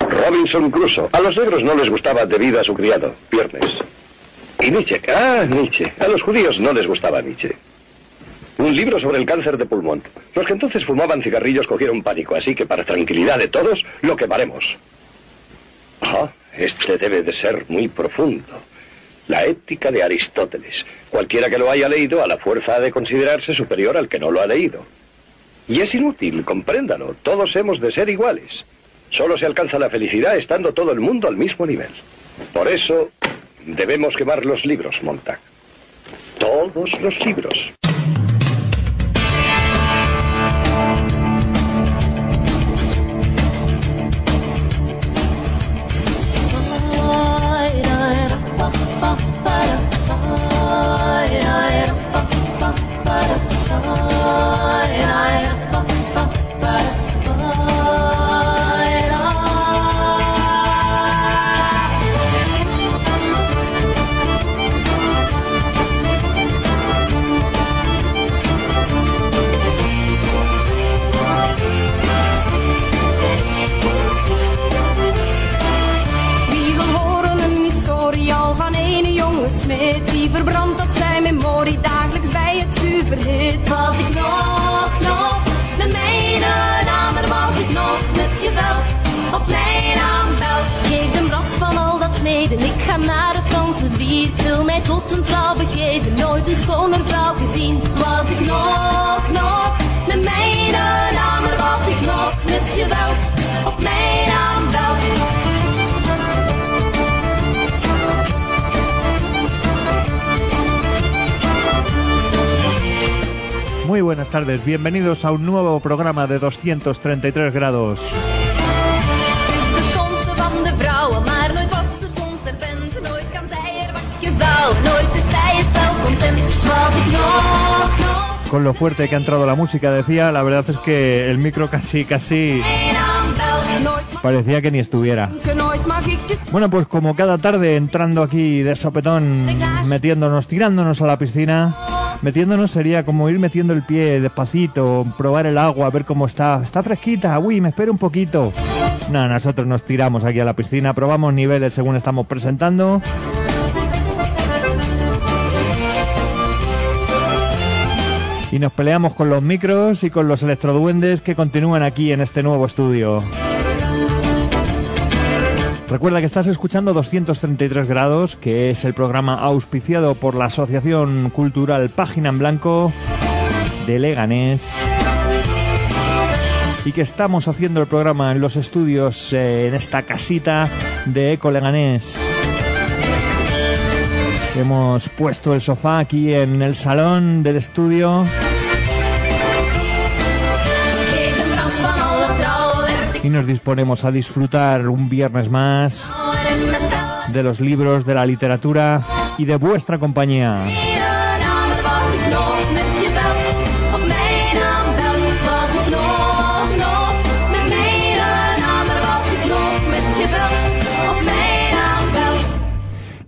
Robinson Crusoe. A los negros no les gustaba debido a su criado, Viernes. Y Nietzsche. Ah, Nietzsche. A los judíos no les gustaba Nietzsche. Un libro sobre el cáncer de pulmón. Los que entonces fumaban cigarrillos cogieron pánico, así que para tranquilidad de todos, lo quemaremos. Ah, este debe de ser muy profundo. La ética de Aristóteles. Cualquiera que lo haya leído a la fuerza ha de considerarse superior al que no lo ha leído. Y es inútil, compréndalo. Todos hemos de ser iguales. Solo se alcanza la felicidad estando todo el mundo al mismo nivel. Por eso debemos quemar los libros, Montag. Todos los libros. Verbrandt tot zijn memorie dagelijks bij het vuur verhit. Was ik nog, nog de medenamer Was ik nog met geweld op mijn aanbelt Geef hem last van al dat verleden Ik ga naar de Franse zwier. Wil mij tot een vrouw begeven Nooit een schoner vrouw gezien. Was ik nog, nog de medenamer Was ik nog met geweld op mijn aanbelt Muy buenas tardes, bienvenidos a un nuevo programa de 233 grados. Con lo fuerte que ha entrado la música, decía, la verdad es que el micro casi, casi parecía que ni estuviera. Bueno, pues como cada tarde entrando aquí de sopetón, metiéndonos, tirándonos a la piscina, metiéndonos sería como ir metiendo el pie despacito, probar el agua, ver cómo está. Está fresquita, uy, me espero un poquito. No, nosotros nos tiramos aquí a la piscina, probamos niveles según estamos presentando. Y nos peleamos con los micros y con los electroduendes que continúan aquí en este nuevo estudio. Recuerda que estás escuchando 233 grados, que es el programa auspiciado por la Asociación Cultural Página en Blanco de Leganés. Y que estamos haciendo el programa en los estudios eh, en esta casita de Eco Leganés. Hemos puesto el sofá aquí en el salón del estudio y nos disponemos a disfrutar un viernes más de los libros, de la literatura y de vuestra compañía.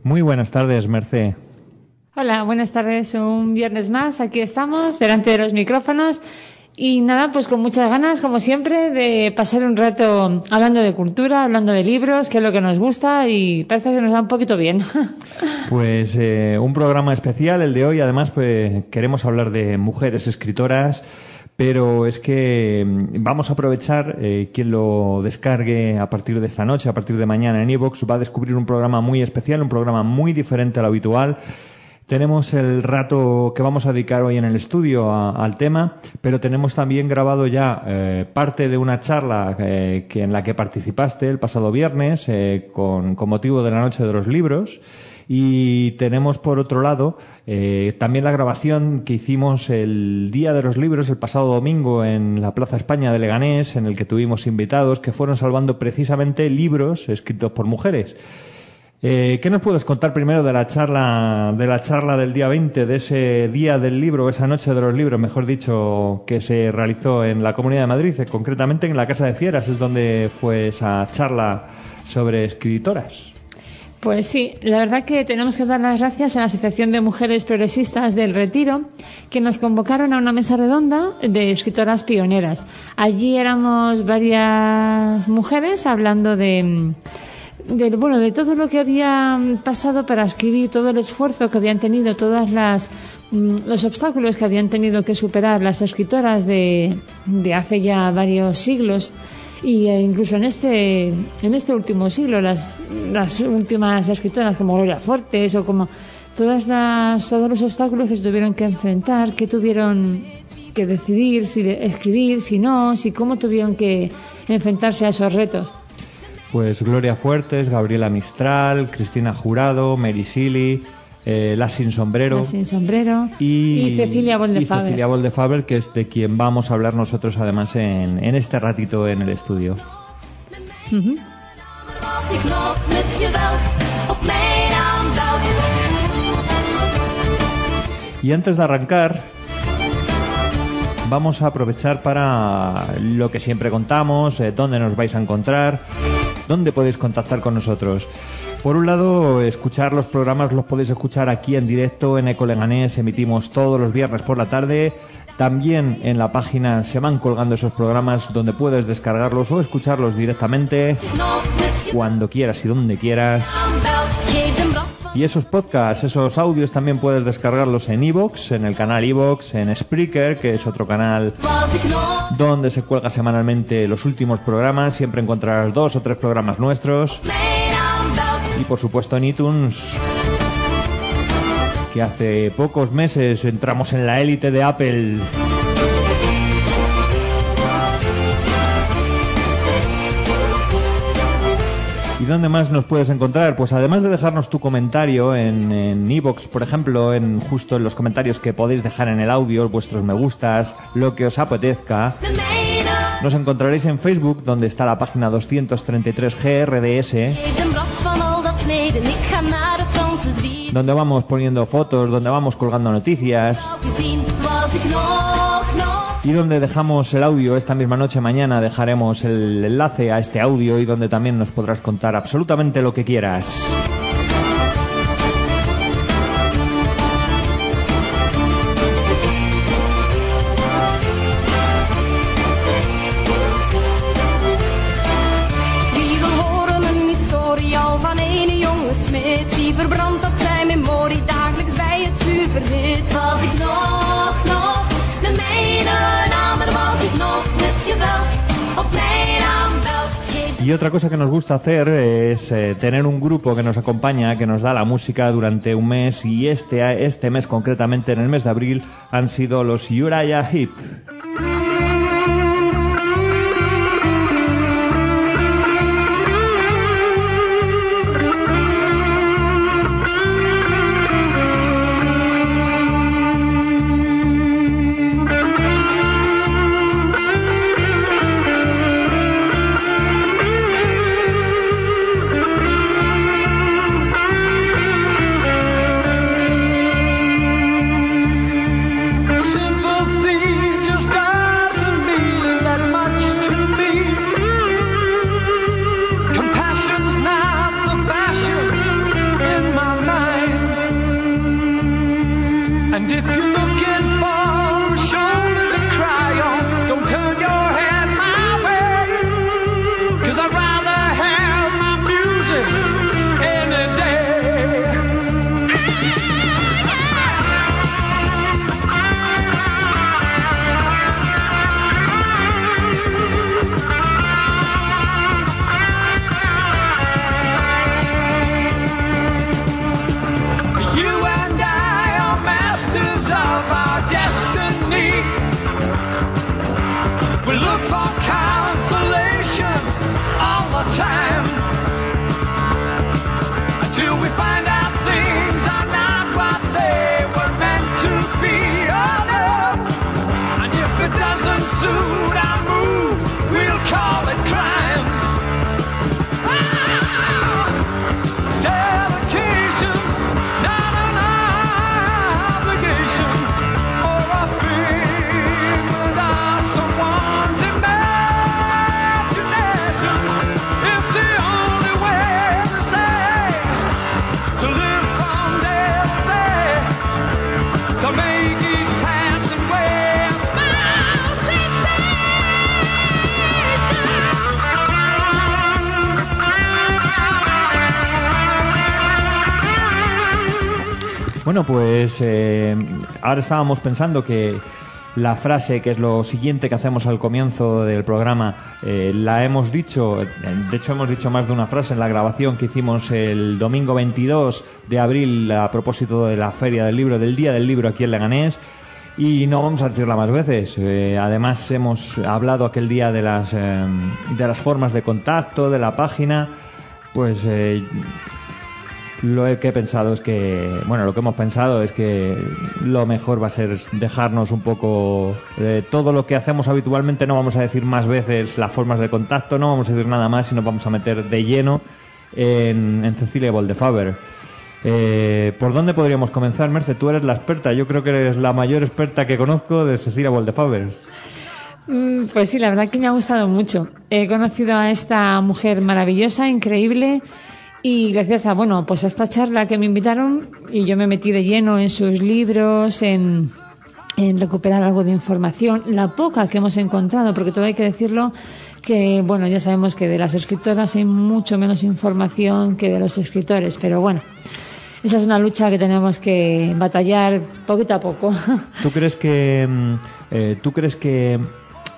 Muy buenas tardes, Mercé. Hola, buenas tardes. Un viernes más. Aquí estamos, delante de los micrófonos. Y nada, pues con muchas ganas, como siempre, de pasar un rato hablando de cultura, hablando de libros, que es lo que nos gusta y parece que nos da un poquito bien. Pues eh, un programa especial el de hoy. Además, pues, queremos hablar de mujeres escritoras, pero es que mm, vamos a aprovechar eh, quien lo descargue a partir de esta noche, a partir de mañana en iVoox, va a descubrir un programa muy especial, un programa muy diferente a lo habitual. Tenemos el rato que vamos a dedicar hoy en el estudio al tema, pero tenemos también grabado ya eh, parte de una charla eh, que en la que participaste el pasado viernes eh, con, con motivo de la Noche de los Libros Y tenemos por otro lado eh, también la grabación que hicimos el Día de los Libros, el pasado domingo, en la Plaza España de Leganés, en el que tuvimos invitados que fueron salvando precisamente libros escritos por mujeres. Eh, ¿Qué nos puedes contar primero de la charla de la charla del día 20, de ese día del libro, esa noche de los libros, mejor dicho, que se realizó en la Comunidad de Madrid, eh, concretamente en la Casa de Fieras, es donde fue esa charla sobre escritoras? Pues sí, la verdad que tenemos que dar las gracias a la Asociación de Mujeres Progresistas del Retiro, que nos convocaron a una mesa redonda de escritoras pioneras. Allí éramos varias mujeres hablando de, de bueno, de todo lo que había pasado para escribir, todo el esfuerzo que habían tenido, todas las mm, los obstáculos que habían tenido que superar las escritoras de, de hace ya varios siglos y eh, incluso en este en este último siglo las, las últimas escritoras como Gloria Fortes o como todas las todos los obstáculos que se tuvieron que enfrentar que tuvieron que decidir si escribir si no si cómo tuvieron que enfrentarse a esos retos Pues Gloria Fuertes, Gabriela Mistral, Cristina Jurado, Mary Shelley, eh, La Sin Sombrero. La sin sombrero y, Cecilia y Boldefaber Cecilia Boldefaber, que es de quien vamos a hablar nosotros además en, en este ratito en el estudio. Y antes de arrancar, vamos a aprovechar para lo que siempre contamos, eh, dónde nos vais a encontrar, dónde podéis contactar con nosotros. Por un lado, escuchar los programas los podéis escuchar aquí en directo en Ecoleganés, emitimos todos los viernes por la tarde. También en la página se van colgando esos programas donde puedes descargarlos o escucharlos directamente cuando quieras y donde quieras. Y esos podcasts, esos audios también puedes descargarlos en iVoox, en el canal iVoox, en Spreaker, que es otro canal donde se cuelga semanalmente los últimos programas. Siempre encontrarás dos o tres programas nuestros. Y por supuesto en iTunes, que hace pocos meses entramos en la élite de Apple. ¿Y dónde más nos puedes encontrar? Pues además de dejarnos tu comentario en iVoox, por ejemplo, en justo en los comentarios que podéis dejar en el audio, vuestros me gustas, lo que os apetezca, nos encontraréis en Facebook, donde está la página 233 GRDS, Geef een bras van al dat sneden. Ik ga naar de Franse zwier. donde vamos poniendo fotos, donde vamos colgando noticias y donde dejamos el audio esta misma noche mañana dejaremos el enlace a este audio y donde también nos podrás contar absolutamente lo que quieras. Y otra cosa que nos gusta hacer es eh, tener un grupo que nos acompaña, que nos da la música durante un mes y este, este mes concretamente, en el mes de abril, han sido los Uriah Heep. Eh, ahora estábamos pensando que la frase, que es lo siguiente que hacemos al comienzo del programa, eh, la hemos dicho, eh, de hecho hemos dicho más de una frase en la grabación que hicimos el domingo 22 de abril a propósito de la Feria del Libro, del Día del Libro aquí en Leganés. Y no vamos a decirla más veces. Además hemos hablado aquel día de las, de las formas de contacto, de la página. Pues lo que he pensado es que, bueno, lo que hemos pensado es que lo mejor va a ser dejarnos un poco de todo lo que hacemos habitualmente. No vamos a decir más veces las formas de contacto, no vamos a decir nada más y nos vamos a meter de lleno en, en Cecilia Boldefaber. Eh, ¿Por dónde podríamos comenzar, Merce? Tú eres la experta, yo creo que eres la mayor experta que conozco de Cecilia Boldefaber. Mm, Pues sí, la verdad que me ha gustado mucho. He conocido a esta mujer maravillosa, increíble, y gracias a, bueno, pues a esta charla que me invitaron, y yo me metí de lleno en sus libros, en, recuperar algo de información, la poca que hemos encontrado, porque todo hay que decirlo, que, bueno, ya sabemos que de las escritoras hay mucho menos información que de los escritores, pero bueno, esa es una lucha que tenemos que batallar poquito a poco. ¿Tú crees que mm, eh, tú crees que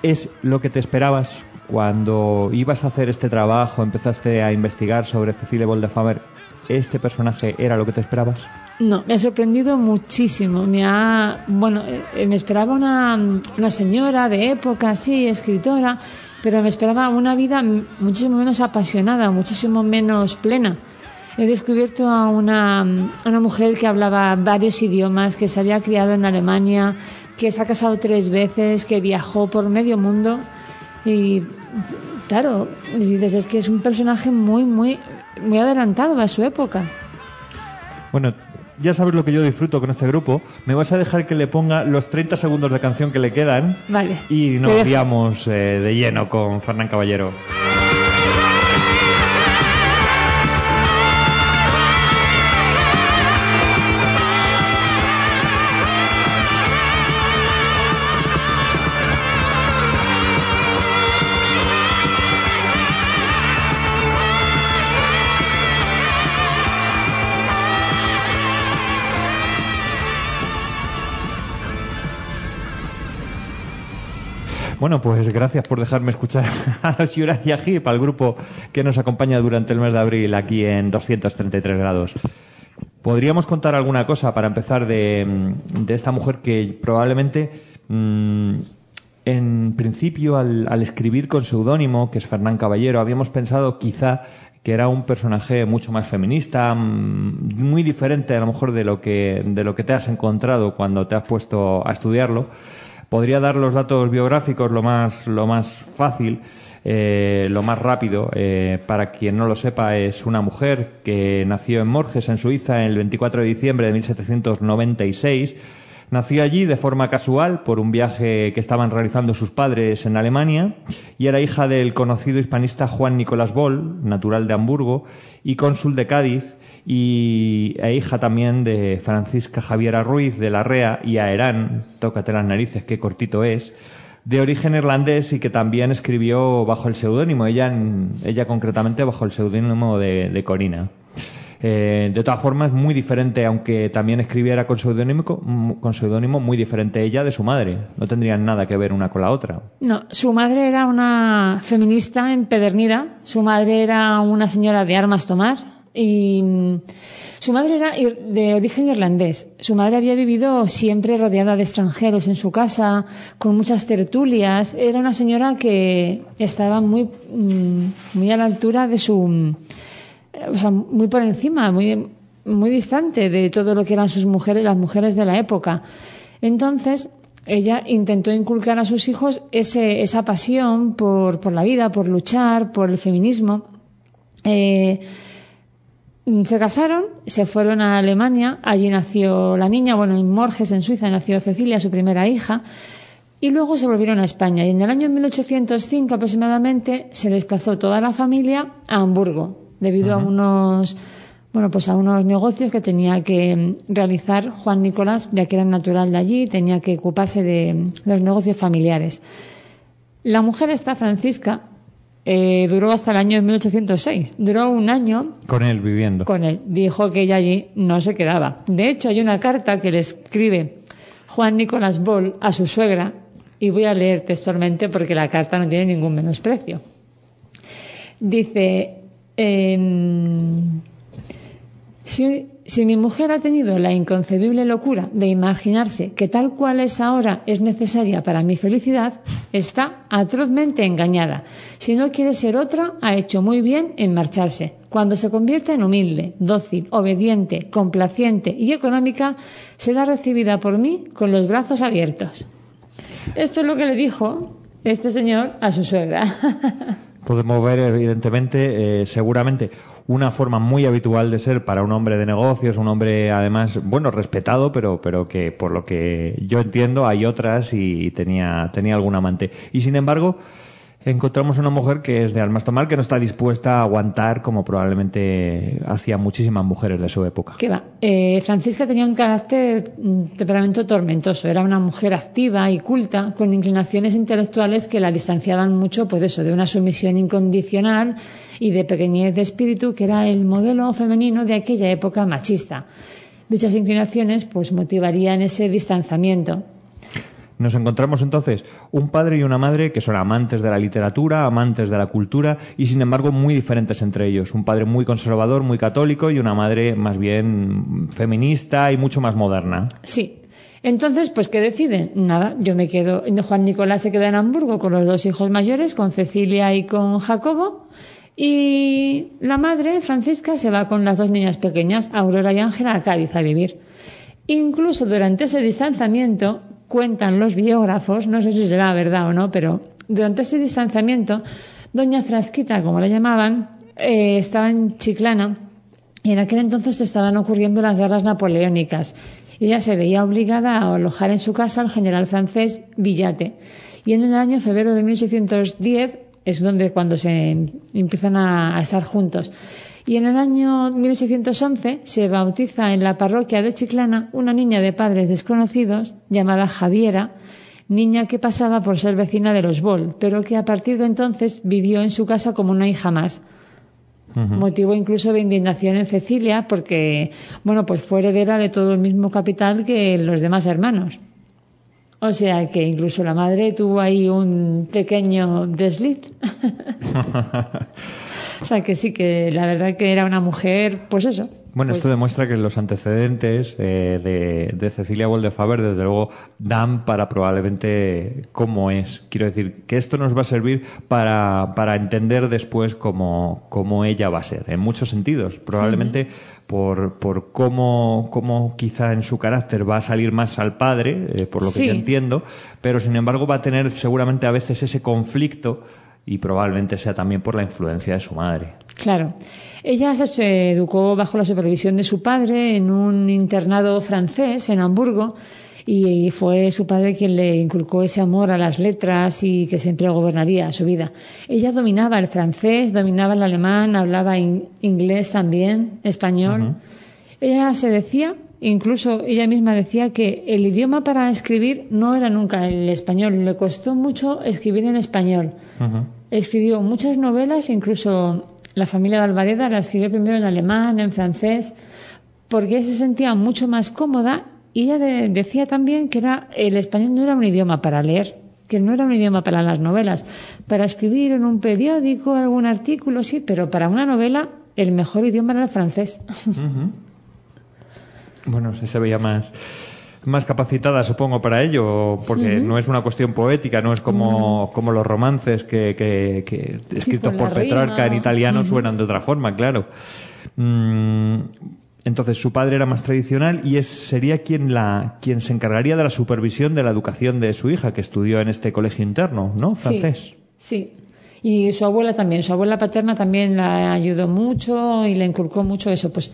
es lo que te esperabas cuando ibas a hacer este trabajo, empezaste a investigar sobre Cecilia Boldefaber? ¿Este personaje era lo que te esperabas? No, me ha sorprendido muchísimo. Me ha, bueno, eh, me esperaba una, una señora de época, sí, escritora, pero me esperaba una vida muchísimo menos apasionada, muchísimo menos plena. He descubierto a una, a una mujer que hablaba varios idiomas, que se había criado en Alemania, que se ha casado tres veces, que viajó por medio mundo. Y claro, dices, es que es un personaje muy, muy, muy adelantado a su época. Bueno, ya sabes lo que yo disfruto con este grupo. Me vas a dejar que le ponga los 30 segundos de canción que le quedan Vale. y nos dejo. liamos eh, de lleno con Fernán Caballero. Bueno, pues gracias por dejarme escuchar a los Uracia Hip, al grupo que nos acompaña durante el mes de abril aquí en 233 grados. ¿Podríamos contar alguna cosa para empezar de, mm, de esta mujer que probablemente, mm, en principio, al, al escribir con seudónimo, que es Fernán Caballero, habíamos pensado quizá que era un personaje mucho más feminista, mm, muy diferente a lo mejor de lo que, de lo que te has encontrado cuando te has puesto a estudiarlo? Podría dar los datos biográficos lo más, lo más fácil, eh, lo más rápido. Eh, para quien no lo sepa, es una mujer que nació en Morges, en Suiza, el 24 de diciembre de 1796. Nació allí de forma casual por un viaje que estaban realizando sus padres en Alemania y era hija del conocido hispanista Juan Nicolás Boll, natural de Hamburgo y cónsul de Cádiz, y e hija también de Francisca Javiera Ruiz de la Rea y Aerán, tócate las narices, qué cortito es, de origen irlandés y que también escribió bajo el seudónimo, ella, ella concretamente bajo el seudónimo de, de Corina. Eh, de todas formas, muy diferente, aunque también escribiera con seudónimo, con seudónimo, muy diferente ella de su madre. No tendrían nada que ver una con la otra. No, su madre era una feminista empedernida. Su madre era una señora de armas tomar y mm, su madre era de origen irlandés. Su madre había vivido siempre rodeada de extranjeros en su casa, con muchas tertulias. Era una señora que estaba muy, mm, muy a la altura de su, mm, o sea, muy por encima, muy, muy distante de todo lo que eran sus mujeres, las mujeres de la época. Entonces, ella intentó inculcar a sus hijos ese, esa pasión por, por la vida, por luchar, por el feminismo. Eh, se casaron, se fueron a Alemania, allí nació la niña, bueno, en Morges, en Suiza, nació Cecilia, su primera hija, y luego se volvieron a España. Y en el año 1805 aproximadamente se desplazó toda la familia a Hamburgo, debido a unos, bueno, pues a unos negocios que tenía que mm, realizar Juan Nicolás, ya que era natural de allí, tenía que ocuparse de, de los negocios familiares. La mujer esta, Francisca, eh, duró hasta el año 1806. Duró un año Con él viviendo. con él. Dijo que ella allí no se quedaba. De hecho, hay una carta que le escribe Juan Nicolás Boll a su suegra, y voy a leer textualmente porque la carta no tiene ningún menosprecio. Dice, em, si, si mi mujer ha tenido la inconcebible locura de imaginarse que tal cual es ahora es necesaria para mi felicidad, está atrozmente engañada. Si no quiere ser otra, ha hecho muy bien en marcharse. Cuando se convierta en humilde, dócil, obediente, complaciente y económica, será recibida por mí con los brazos abiertos. Esto es lo que le dijo este señor a su suegra. Podemos ver, evidentemente, eh, seguramente, una forma muy habitual de ser para un hombre de negocios, un hombre, además, bueno, respetado, pero, pero que, por lo que yo entiendo, hay otras y tenía, tenía algún amante. Y sin embargo, encontramos una mujer que es de almas tomar, que no está dispuesta a aguantar como probablemente hacían muchísimas mujeres de su época. ¿Qué va? Eh, Francisca tenía un carácter, un temperamento tormentoso. Era una mujer activa y culta, con inclinaciones intelectuales que la distanciaban mucho, pues eso, de una sumisión incondicional y de pequeñez de espíritu, que era el modelo femenino de aquella época machista. Dichas inclinaciones, pues, motivarían ese distanciamiento. Nos encontramos entonces un padre y una madre que son amantes de la literatura, amantes de la cultura y sin embargo muy diferentes entre ellos. Un padre muy conservador, muy católico y una madre más bien feminista y mucho más moderna. Sí. Entonces, pues, ¿qué deciden? Nada, yo me quedo. Juan Nicolás se queda en Hamburgo con los dos hijos mayores, con Cecilia y con Jacobo. Y la madre, Francisca, se va con las dos niñas pequeñas, Aurora y Ángela, a Cádiz a vivir. Incluso durante ese distanciamiento, cuentan los biógrafos, no sé si será verdad o no, pero durante ese distanciamiento, doña Frasquita, como la llamaban, eh, estaba en Chiclana y en aquel entonces estaban ocurriendo las guerras napoleónicas. Y ella se veía obligada a alojar en su casa al general francés Villate. Y en el año febrero de 1810 es donde cuando se empiezan a estar juntos. Y en el año 1811 se bautiza en la parroquia de Chiclana una niña de padres desconocidos llamada Javiera, niña que pasaba por ser vecina de los Boll, pero que a partir de entonces vivió en su casa como una hija más. Motivo incluso de indignación en Cecilia porque, bueno, pues fue heredera de todo el mismo capital que los demás hermanos. O sea que incluso la madre tuvo ahí un pequeño desliz. o sea que sí, que la verdad que era una mujer, pues eso. Bueno, pues esto demuestra que los antecedentes eh, de, de Cecilia Woldefaber, desde luego, dan para probablemente cómo es. Quiero decir, que esto nos va a servir para, para entender después cómo, cómo ella va a ser, en muchos sentidos. Probablemente por, por cómo, cómo quizá en su carácter va a salir más al padre, eh, por lo que Sí. yo entiendo, pero sin embargo va a tener seguramente a veces ese conflicto y probablemente sea también por la influencia de su madre. Claro. Ella se- educó bajo la supervisión de su padre en un internado francés en Hamburgo y fue su padre quien le inculcó ese amor a las letras y que siempre gobernaría su vida. Ella dominaba el francés, dominaba el alemán, hablaba in- inglés también, español. Ella se decía, incluso ella misma decía que el idioma para escribir no era nunca el español, le costó mucho escribir en español. Escribió muchas novelas, incluso La familia de Alvareda la escribió primero en alemán, en francés, porque se sentía mucho más cómoda y ella de- decía también que era, el español no era un idioma para leer, que no era un idioma para las novelas. Para escribir en un periódico, algún artículo, sí, pero para una novela el mejor idioma era el francés. Bueno, se veía más, más capacitada, supongo, para ello, porque no es una cuestión poética, no es como, como los romances que, que- que escritos por Petrarca en italiano suenan de otra forma, claro. Mm, entonces, su padre era más tradicional y es, sería quien, la, quien se encargaría de la supervisión de la educación de su hija, que estudió en este colegio interno, ¿no? Francés. Sí, sí. Y su abuela también, su abuela paterna también la ayudó mucho y le inculcó mucho eso, pues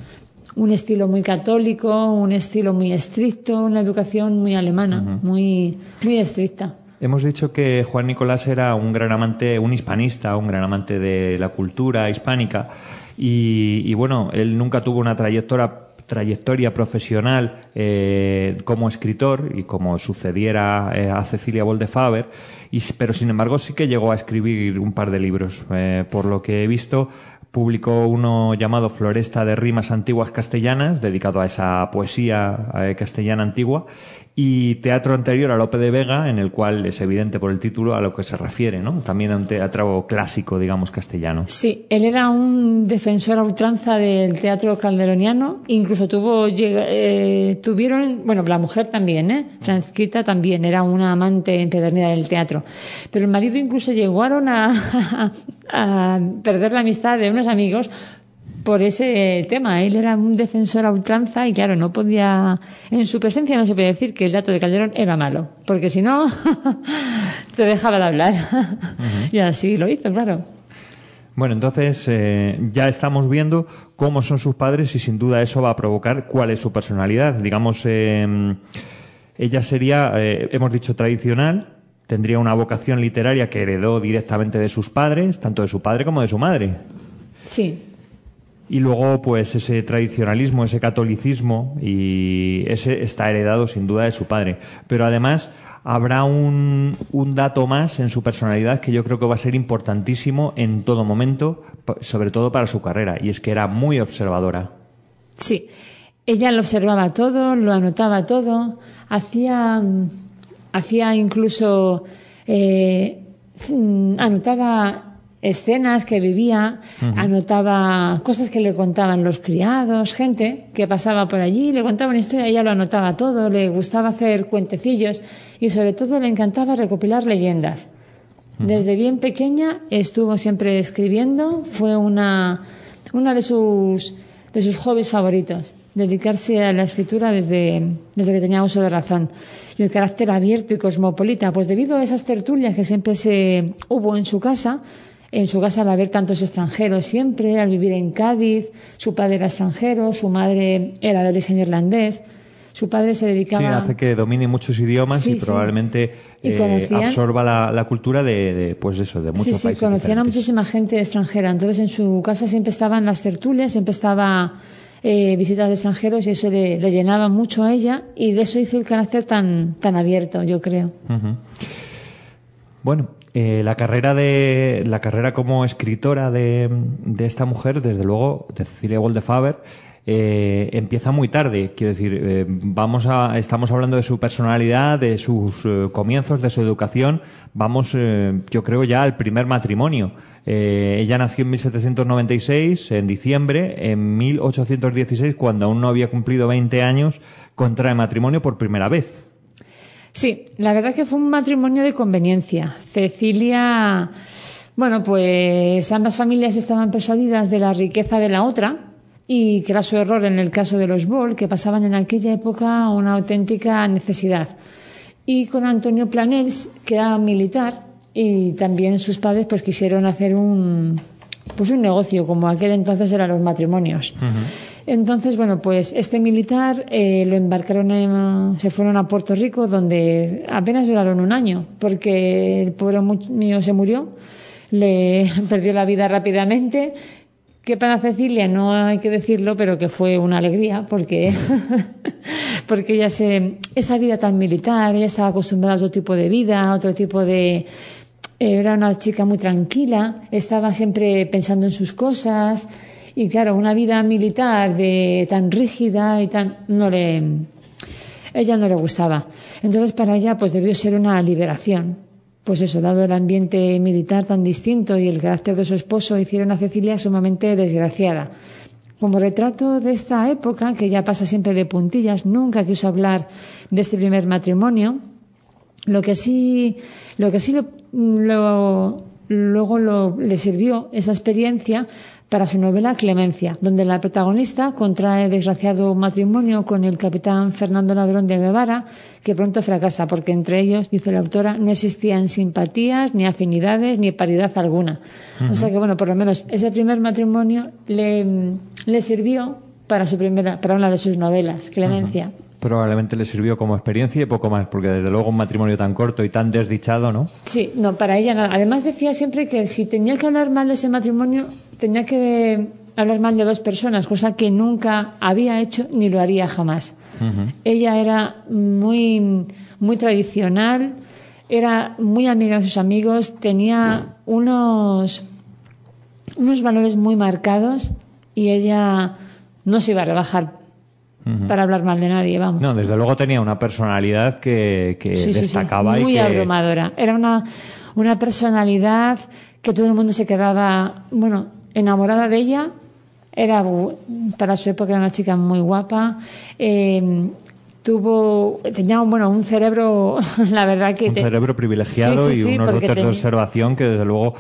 un estilo muy católico, un estilo muy estricto, una educación muy alemana, muy, muy estricta. Hemos dicho que Juan Nicolás era un gran amante, un hispanista, un gran amante de la cultura hispánica y, y bueno, él nunca tuvo una trayectoria trayectoria profesional eh, como escritor y como sucediera eh, a Cecilia Boldefaber Y, pero sin embargo sí que llegó a escribir un par de libros. Eh, por lo que he visto, publicó uno llamado Floresta de Rimas Antiguas Castellanas, dedicado a esa poesía eh, castellana antigua, y teatro anterior a Lope de Vega, en el cual es evidente por el título a lo que se refiere, ¿no? También a un teatro clásico, digamos, castellano. Sí, él era un defensor a ultranza del teatro calderoniano, incluso tuvo, eh, tuvieron, bueno, la mujer también, ¿eh? Francisquita también era una amante empedernida del teatro, pero el marido incluso llegaron a, a perder la amistad de unos amigos por ese tema. Él era un defensor a ultranza y claro, no podía, en su presencia no se puede decir que el dato de Calderón era malo, porque si no, te dejaba de hablar. Y así lo hizo, claro. Bueno, entonces eh, ya estamos viendo cómo son sus padres y sin duda eso va a provocar cuál es su personalidad. Digamos, eh, ella sería, eh, hemos dicho, tradicional, tendría una vocación literaria que heredó directamente de sus padres, tanto de su padre como de su madre. Sí. Y luego, pues ese tradicionalismo, ese catolicismo, y ese está heredado sin duda de su padre. Pero además habrá un, un dato más en su personalidad que yo creo que va a ser importantísimo en todo momento, sobre todo para su carrera, y es que era muy observadora. Sí, ella lo observaba todo, lo anotaba todo, hacía, hacía incluso, eh, anotaba escenas que vivía, anotaba cosas que le contaban los criados, gente que pasaba por allí, le contaba una historia, ella lo anotaba todo, le gustaba hacer cuentecillos y sobre todo le encantaba recopilar leyendas. Desde bien pequeña estuvo siempre escribiendo, fue una, una de sus, de sus hobbies favoritos, dedicarse a la escritura desde, desde que tenía uso de razón. Y el carácter abierto y cosmopolita, pues debido a esas tertulias que siempre se hubo en su casa, en su casa al haber tantos extranjeros siempre, al vivir en Cádiz, su padre era extranjero, su madre era de origen irlandés, su padre se dedicaba... Sí, hace que domine muchos idiomas y probablemente eh, absorba la, cultura de, pues eso, de muchos sí, países Sí, conocían a muchísima gente extranjera, entonces en su casa siempre estaban las tertulias, siempre estaba eh, visitas de extranjeros y eso le, llenaba mucho a ella. Y de eso hizo el carácter tan, tan abierto, yo creo. Bueno, eh, la carrera de la carrera como escritora de, de esta mujer, desde luego, de Cecilia Woldefaber, eh, empieza muy tarde. Quiero decir, eh, vamos a, estamos hablando de su personalidad, de sus eh, comienzos, de su educación. Vamos, eh, yo creo ya al primer matrimonio. Ella nació en 1796, en diciembre. En 1816, cuando aún no había cumplido 20 años, contrae matrimonio por primera vez. Sí, la verdad es que fue un matrimonio de conveniencia. Cecilia, bueno, pues ambas familias estaban persuadidas de la riqueza de la otra y que era su error en el caso de los Boll, que pasaban en aquella época una auténtica necesidad. Y con Antonio Planels, que era militar, y también sus padres pues quisieron hacer un pues un negocio como aquel entonces eran los matrimonios. Entonces, bueno, pues este militar eh, lo embarcaron, en, se fueron a Puerto Rico, donde apenas duraron un año, porque el pobre mío se murió, le perdió la vida rápidamente. Que para Cecilia no hay que decirlo, pero que fue una alegría, porque, porque ella se, esa vida tan militar, ella estaba acostumbrada a otro tipo de vida, a otro tipo de, era una chica muy tranquila, estaba siempre pensando en sus cosas, y claro, una vida militar de tan rígida y tan no le ella no le gustaba. Entonces para ella pues debió ser una liberación. Pues eso, dado el ambiente militar tan distinto y el carácter de su esposo, hicieron a Cecilia sumamente desgraciada. Como retrato de esta época, que ya pasa siempre de puntillas, nunca quiso hablar de este primer matrimonio. Lo que sí, lo que sí lo, luego lo, le sirvió esa experiencia para su novela Clemencia, donde la protagonista contrae desgraciado matrimonio con el capitán Fernando Ladrón de Guevara, que pronto fracasa, porque entre ellos, dice la autora, no existían simpatías, ni afinidades, ni paridad alguna. O sea que, bueno, por lo menos ese primer matrimonio le, le sirvió para, su primera, para una de sus novelas, Clemencia. Probablemente le sirvió como experiencia y poco más, porque desde luego un matrimonio tan corto y tan desdichado, ¿no? Sí, no, para ella nada. Además decía siempre que si tenía que hablar mal de ese matrimonio, tenía que hablar mal de dos personas, cosa que nunca había hecho ni lo haría jamás. Ella era muy, muy tradicional, era muy amiga de sus amigos, tenía unos, unos valores muy marcados y ella no se iba a rebajar para hablar mal de nadie, vamos. No, desde luego tenía una personalidad que, que Sí, sí, sí, destacaba muy y que... abrumadora. Era una, una personalidad que todo el mundo se quedaba, bueno, enamorada de ella. Era, para su época, era una chica muy guapa. Eh, tuvo, tenía un, bueno, un cerebro, la verdad que... un te- cerebro privilegiado Sí, sí, y unos dotes de observación que desde luego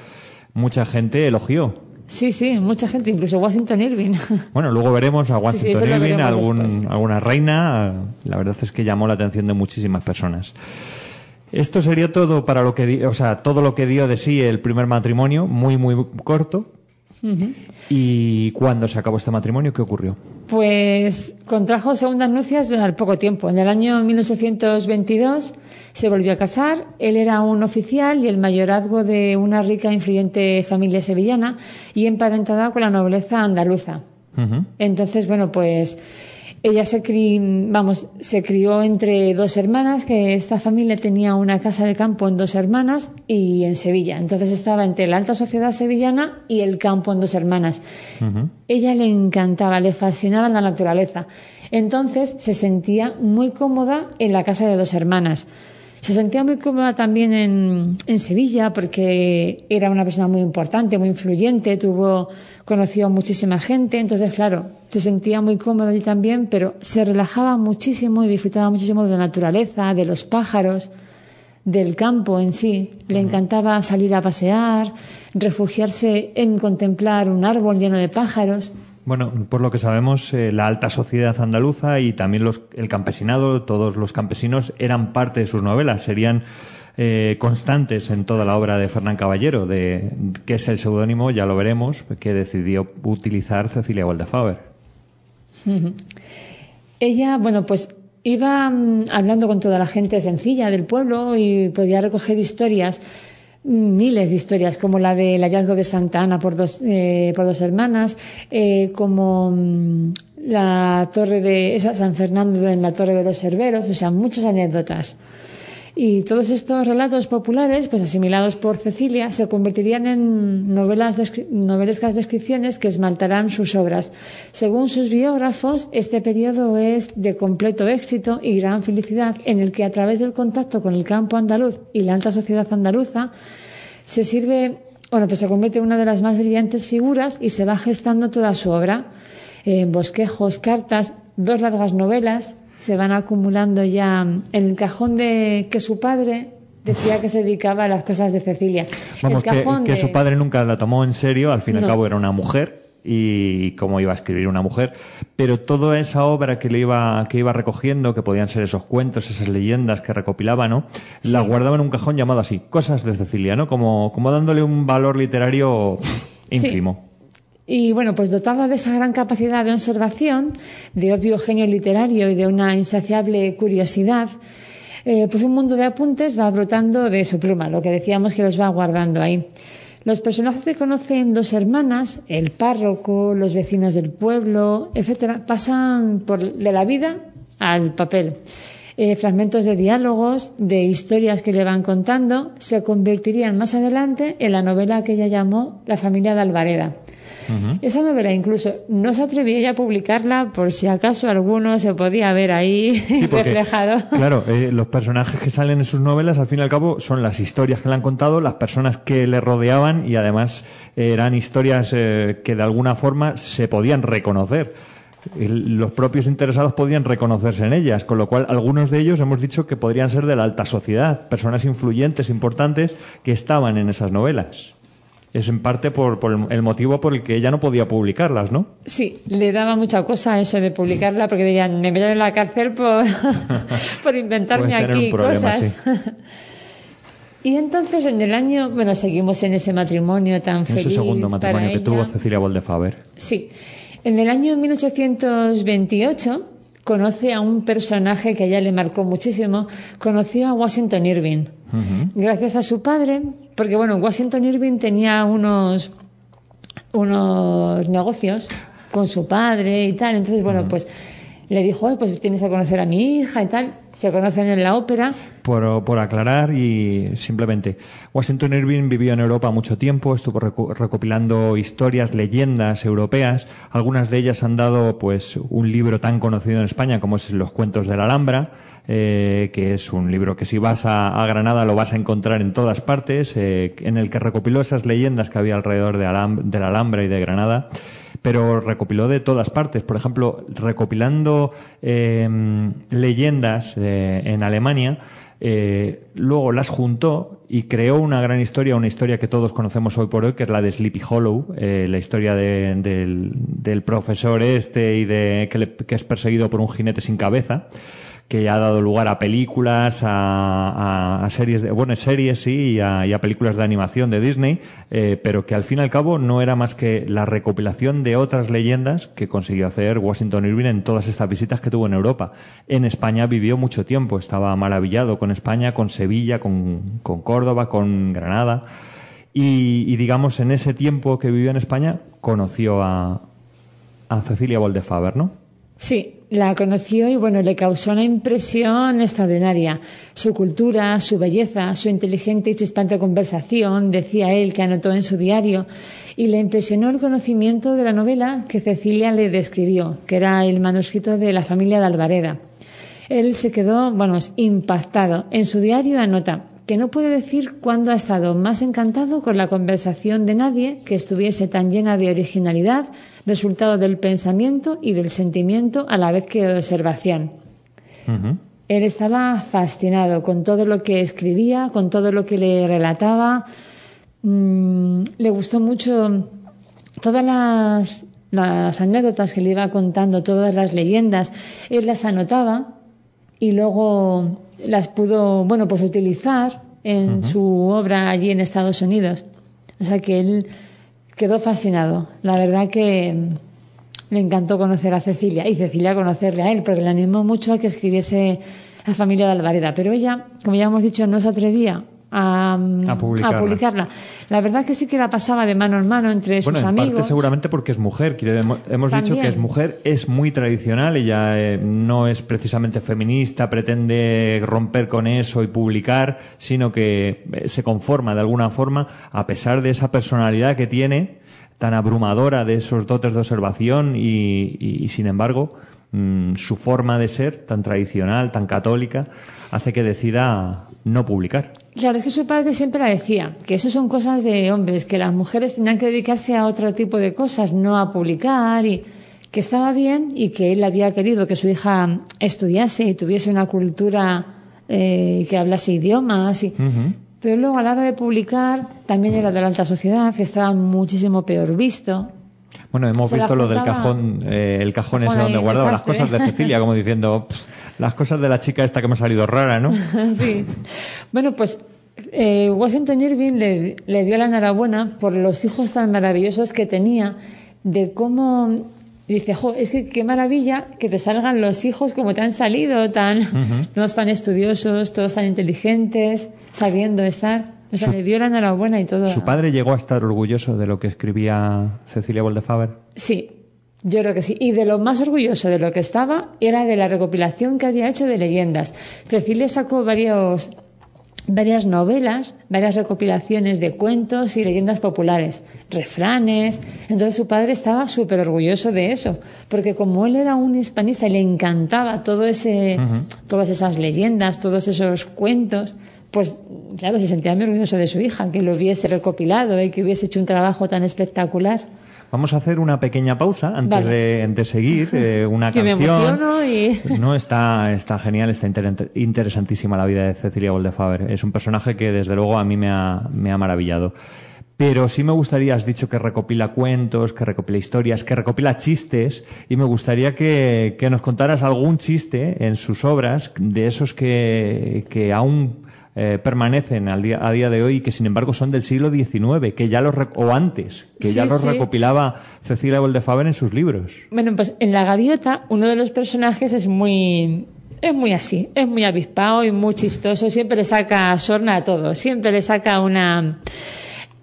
mucha gente elogió. Sí, sí, mucha gente, incluso Washington Irving. Bueno, luego veremos a Washington Irving, algún, después. alguna reina. La verdad es que llamó la atención de muchísimas personas. Esto sería todo para lo que, o sea, todo lo que dio de sí el primer matrimonio, muy muy corto. ¿Y cuándo se acabó este matrimonio? ¿Qué ocurrió? Pues contrajo segundas nupcias al poco tiempo. En el año 1822 se volvió a casar. Él era un oficial y el mayorazgo de una rica e influyente familia sevillana y emparentada con la nobleza andaluza. Entonces, bueno, pues ella se, cri- vamos, se crió entre dos hermanas, que esta familia tenía una casa de campo en dos hermanas y en Sevilla. Entonces estaba entre la alta sociedad sevillana y el campo en dos hermanas. Ella le encantaba, le fascinaba la naturaleza. Entonces se sentía muy cómoda en la casa de dos hermanas. Se sentía muy cómoda también en, en Sevilla porque era una persona muy importante, muy influyente, tuvo, conoció a muchísima gente, entonces claro, se sentía muy cómoda allí también, pero se relajaba muchísimo y disfrutaba muchísimo de la naturaleza, de los pájaros, del campo en sí. Le encantaba salir a pasear, refugiarse en contemplar un árbol lleno de pájaros. Bueno, por lo que sabemos, eh, la alta sociedad andaluza y también los, el campesinado, todos los campesinos, eran parte de sus novelas, serían eh, constantes en toda la obra de Fernán Caballero, de, que es el seudónimo, ya lo veremos, que decidió utilizar Cecilia Waldefauer. Ella, bueno, pues iba mm, hablando con toda la gente sencilla del pueblo y podía recoger historias, mm, miles de historias, como la del hallazgo de Santa Ana por dos, eh, por dos hermanas, eh, como mm, la torre de esa San Fernando en la torre de los Cerberos, o sea, muchas anécdotas. Y todos estos relatos populares, pues asimilados por Cecilia, se convertirían en novelas descri- novelescas descripciones que esmaltarán sus obras. Según sus biógrafos, este periodo es de completo éxito y gran felicidad, en el que a través del contacto con el campo andaluz y la alta sociedad andaluza, se sirve, bueno, pues se convierte en una de las más brillantes figuras y se va gestando toda su obra. En bosquejos, cartas, dos largas novelas se van acumulando ya en el cajón de que su padre decía que se dedicaba a las cosas de Cecilia. Vamos, el cajón que de- su padre nunca la tomó en serio, al fin y al cabo era una mujer y cómo iba a escribir una mujer, pero toda esa obra que le iba que iba recogiendo, que podían ser esos cuentos, esas leyendas que recopilaba, ¿no? La guardaba en un cajón llamado así, Cosas de Cecilia, ¿no? Como como dándole un valor literario ínfimo. Y bueno, pues dotada de esa gran capacidad de observación, de obvio genio literario y de una insaciable curiosidad, eh, pues un mundo de apuntes va brotando de su pluma, lo que decíamos que los va guardando ahí. Los personajes que conocen dos hermanas, el párroco, los vecinos del pueblo, etcétera, pasan por, de la vida al papel. Eh, fragmentos de diálogos, de historias que le van contando, se convertirían más adelante en la novela que ella llamó La familia de Alvareda. Esa novela incluso no se atrevía ella a publicarla por si acaso alguno se podía ver ahí Sí, porque, reflejado. Claro, eh, los personajes que salen en sus novelas, al fin y al cabo, son las historias que le han contado, las personas que le rodeaban y además eh, eran historias eh, que de alguna forma se podían reconocer. Los propios interesados podían reconocerse en ellas, con lo cual algunos de ellos hemos dicho que podrían ser de la alta sociedad, personas influyentes, importantes, que estaban en esas novelas. Es en parte por, por el- motivo por el que ella no podía publicarlas, ¿no? Sí, le daba mucha cosa eso de publicarla porque dirían, me meterán en la cárcel por, por inventarme aquí problema, cosas. y entonces en el año, bueno, seguimos en ese matrimonio tan En feliz. ese segundo para matrimonio que ella. tuvo Cecilia Boldefaber. Sí. En el año 1828 conoce a un personaje que a ella le marcó muchísimo. Conoció a Washington Irving. Gracias a su padre, porque bueno, Washington Irving tenía unos, unos negocios con su padre y tal. Entonces, bueno, pues le dijo, "Ay, pues tienes que conocer a mi hija y tal. Se conocen en la ópera. Por, por aclarar y simplemente, Washington Irving vivió en Europa mucho tiempo, estuvo recopilando historias, leyendas europeas. Algunas de ellas han dado pues un libro tan conocido en España como es Los cuentos de la Alhambra, eh, que es un libro que si vas a, Granada lo vas a encontrar en todas partes, eh, en el que recopiló esas leyendas que había alrededor de, Alham- de la Alhambra y de Granada pero recopiló de todas partes. Por ejemplo, recopilando eh, leyendas eh, en Alemania, luego las juntó y creó una gran historia, una historia que todos conocemos hoy por hoy, que es la de Sleepy Hollow, la historia de- del, del profesor este y de que es perseguido por un jinete sin cabeza que ha dado lugar a películas, a, a- a series, de, bueno, series sí, y a, y a películas de animación de Disney, eh, pero que al fin y al cabo no era más que la recopilación de otras leyendas que consiguió hacer Washington Irving en todas estas visitas que tuvo en Europa. En España vivió mucho tiempo, estaba maravillado con España, con Sevilla, con, con Córdoba, con Granada. Y, y digamos, en ese tiempo que vivió en España, conoció a, a Cecilia Boldefaber, ¿no? Sí, la conoció y bueno, le causó una impresión extraordinaria. Su cultura, su belleza, su inteligente y chispante conversación, decía él que anotó en su diario, y le impresionó el conocimiento de la novela que Cecilia le describió, que era el manuscrito de la familia de Alvareda. Él se quedó, bueno, impactado. En su diario anota que no puede decir cuándo ha estado más encantado con la conversación de nadie que estuviese tan llena de originalidad, resultado del pensamiento y del sentimiento a la vez que de observación. Él estaba fascinado con todo lo que escribía, con todo lo que le relataba. Mm, le gustó mucho todas las, las anécdotas que le iba contando, todas las leyendas. Él las anotaba y luego las pudo, bueno, pues utilizar en su obra allí en Estados Unidos. O sea que él quedó fascinado. La verdad que mm, le encantó conocer a Cecilia y Cecilia conocerle a él, porque le animó mucho a que escribiese la familia de Alvareda. Pero ella, como ya hemos dicho, no se atrevía a, mm, A publicarla. publicarla. La verdad que sí que la pasaba de mano en mano entre Bueno, sus en amigos. parte seguramente porque es mujer. Hemos dicho que es mujer, es muy tradicional, ella eh, no es precisamente feminista, pretende romper con eso y publicar, sino que eh, se conforma de alguna forma, a pesar de esa personalidad que tiene, tan abrumadora de esos dotes de observación y, y, sin embargo, mm, su forma de ser, tan tradicional, tan católica, hace que decida no publicar. Claro, es que su padre siempre la decía, que eso son cosas de hombres, que las mujeres tenían que dedicarse a otro tipo de cosas, no a publicar, y que estaba bien y que él había querido que su hija estudiase y tuviese una cultura eh, que hablase idiomas. Y... Pero luego a la hora de publicar también era de la alta sociedad, que estaba muchísimo peor visto. Bueno, hemos Se visto lo del cajón, eh, el cajón Cajón ese donde guardaba las cosas de Cecilia, como diciendo, "Pff, las cosas de la chica esta que me ha salido rara, ¿no? sí. Bueno, pues eh, Washington Irving le, le dio la enhorabuena por los hijos tan maravillosos que tenía, de cómo dice, jo, es que qué maravilla que te salgan los hijos como te han salido, tan, todos tan estudiosos, todos tan inteligentes, sabiendo estar. O sea, Su- le dio la enhorabuena y todo. Su padre llegó a estar orgulloso de lo que escribía Cecilia Boldefaber. Sí, yo creo que sí. Y de lo más orgulloso de lo que estaba era de la recopilación que había hecho de leyendas. Cecilia sacó varios, varias novelas, varias recopilaciones de cuentos y leyendas populares, refranes. Entonces su padre estaba súper orgulloso de eso, porque como él era un hispanista y le encantaba todo ese, todas esas leyendas, todos esos cuentos, pues claro, se sentía muy orgulloso de su hija, que lo hubiese recopilado y que hubiese hecho un trabajo tan espectacular. Vamos a hacer una pequeña pausa antes Vale. de, de seguir eh, una Que canción. y- No, está, está genial, está inter- interesantísima la vida de Cecilia Boldefaber. Es un personaje que desde luego a mí me ha, me ha maravillado. Pero sí me gustaría, has dicho que recopila cuentos, que recopila historias, que recopila chistes, y me gustaría que, que nos contaras algún chiste en sus obras, de esos que, que aún eh, permanecen al día, a día de hoy y que sin embargo son del siglo XIX, que ya los, o antes, que ya los sí. recopilaba Cecilia Boldefaber en sus libros. Bueno, pues en La Gaviota uno de los personajes es muy es muy así, es muy avispado y muy chistoso, siempre le saca sorna a todo, siempre le saca una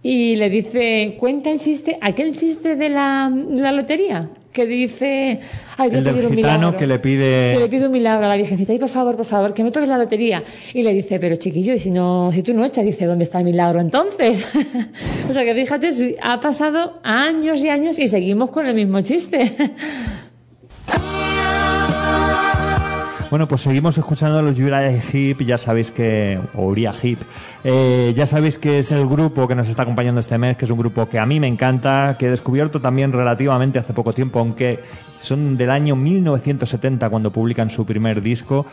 y le dice, cuenta el chiste, aquel chiste de la, de la lotería, que dice, ay, El del gitano que le pide- Que le pide un milagro a la virgencita, y por favor, por favor, que me toques la lotería. Y le dice, pero chiquillo, y si no, si tú no echas, dice, ¿dónde está el milagro entonces? o sea que fíjate, ha pasado años y años y seguimos con el mismo chiste. Bueno, pues seguimos escuchando a los Uriah Heep, ya sabéis que, o Uriah Heep, eh, ya sabéis que es el grupo que nos está acompañando este mes, que es un grupo que a mí me encanta, que he descubierto también relativamente hace poco tiempo, aunque son del año 1970 cuando publican su primer disco,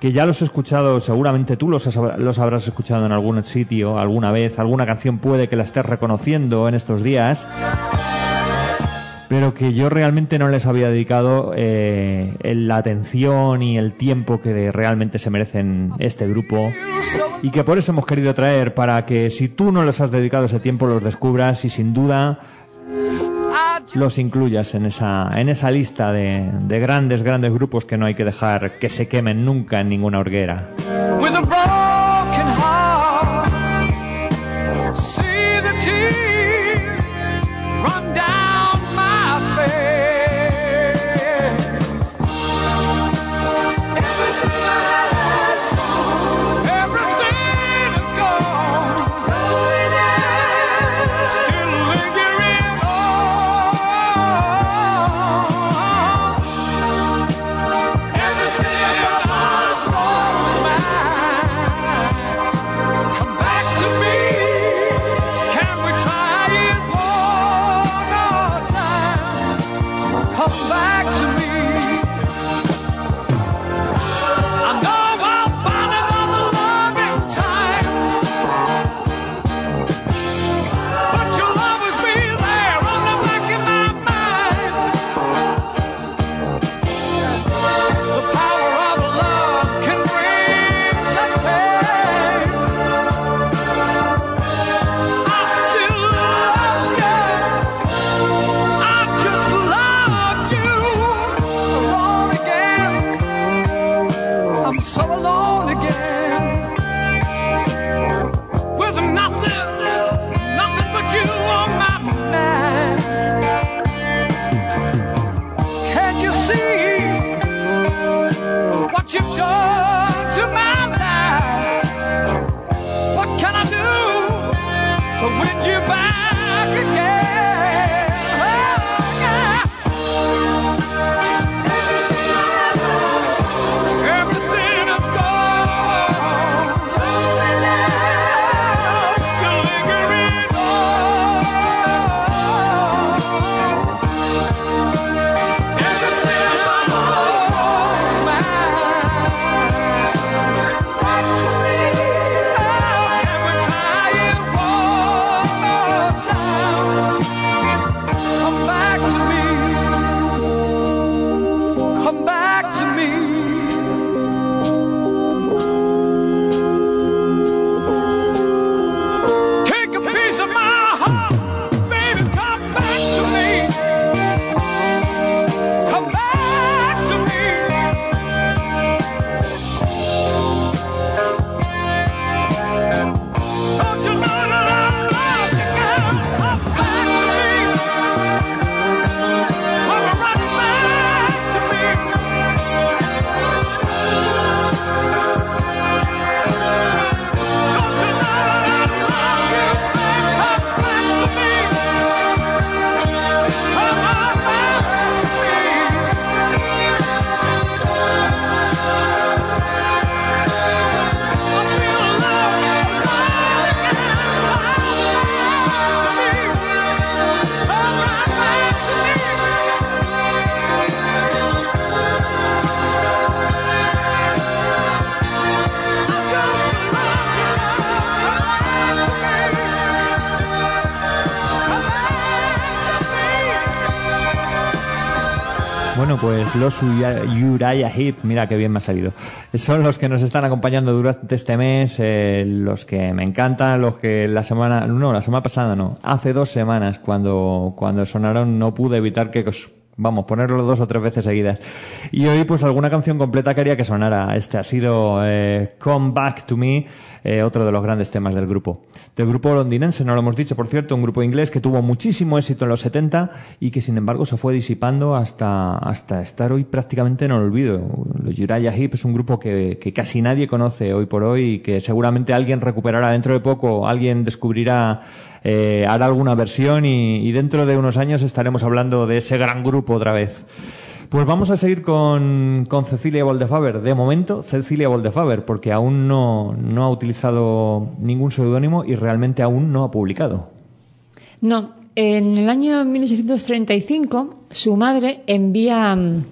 que ya los he escuchado, seguramente tú los, los habrás escuchado en algún sitio, alguna vez, alguna canción puede que la estés reconociendo en estos días pero que yo realmente no les había dedicado eh, la atención y el tiempo que realmente se merecen este grupo y que por eso hemos querido traer para que si tú no les has dedicado ese tiempo los descubras y sin duda los incluyas en esa, en esa lista de, de grandes, grandes grupos que no hay que dejar que se quemen nunca en ninguna horguera. Los Uriah Heep, mira qué bien me ha salido. Son los que nos están acompañando durante este mes, eh, los que me encantan, los que la semana, no, la semana pasada no, hace dos semanas cuando, cuando sonaron no pude evitar que vamos, ponerlo dos o tres veces seguidas. Y hoy, pues alguna canción completa quería que sonara. Este ha sido eh, Come Back to Me, eh, otro de los grandes temas del grupo. Del grupo londinense, no lo hemos dicho, por cierto, un grupo inglés que tuvo muchísimo éxito en los 70 y que sin embargo se fue disipando hasta, hasta estar hoy prácticamente en olvido. Los Uriah Heep es un grupo que, que casi nadie conoce hoy por hoy y que seguramente alguien recuperará dentro de poco, alguien descubrirá eh, hará alguna versión y, y dentro de unos años estaremos hablando de ese gran grupo otra vez. Pues vamos a seguir con, con Cecilia Boldefaber. De momento, Cecilia Boldefaber, porque aún no, no ha utilizado ningún seudónimo y realmente aún no ha publicado. No, en el año 1835 su madre envía mm,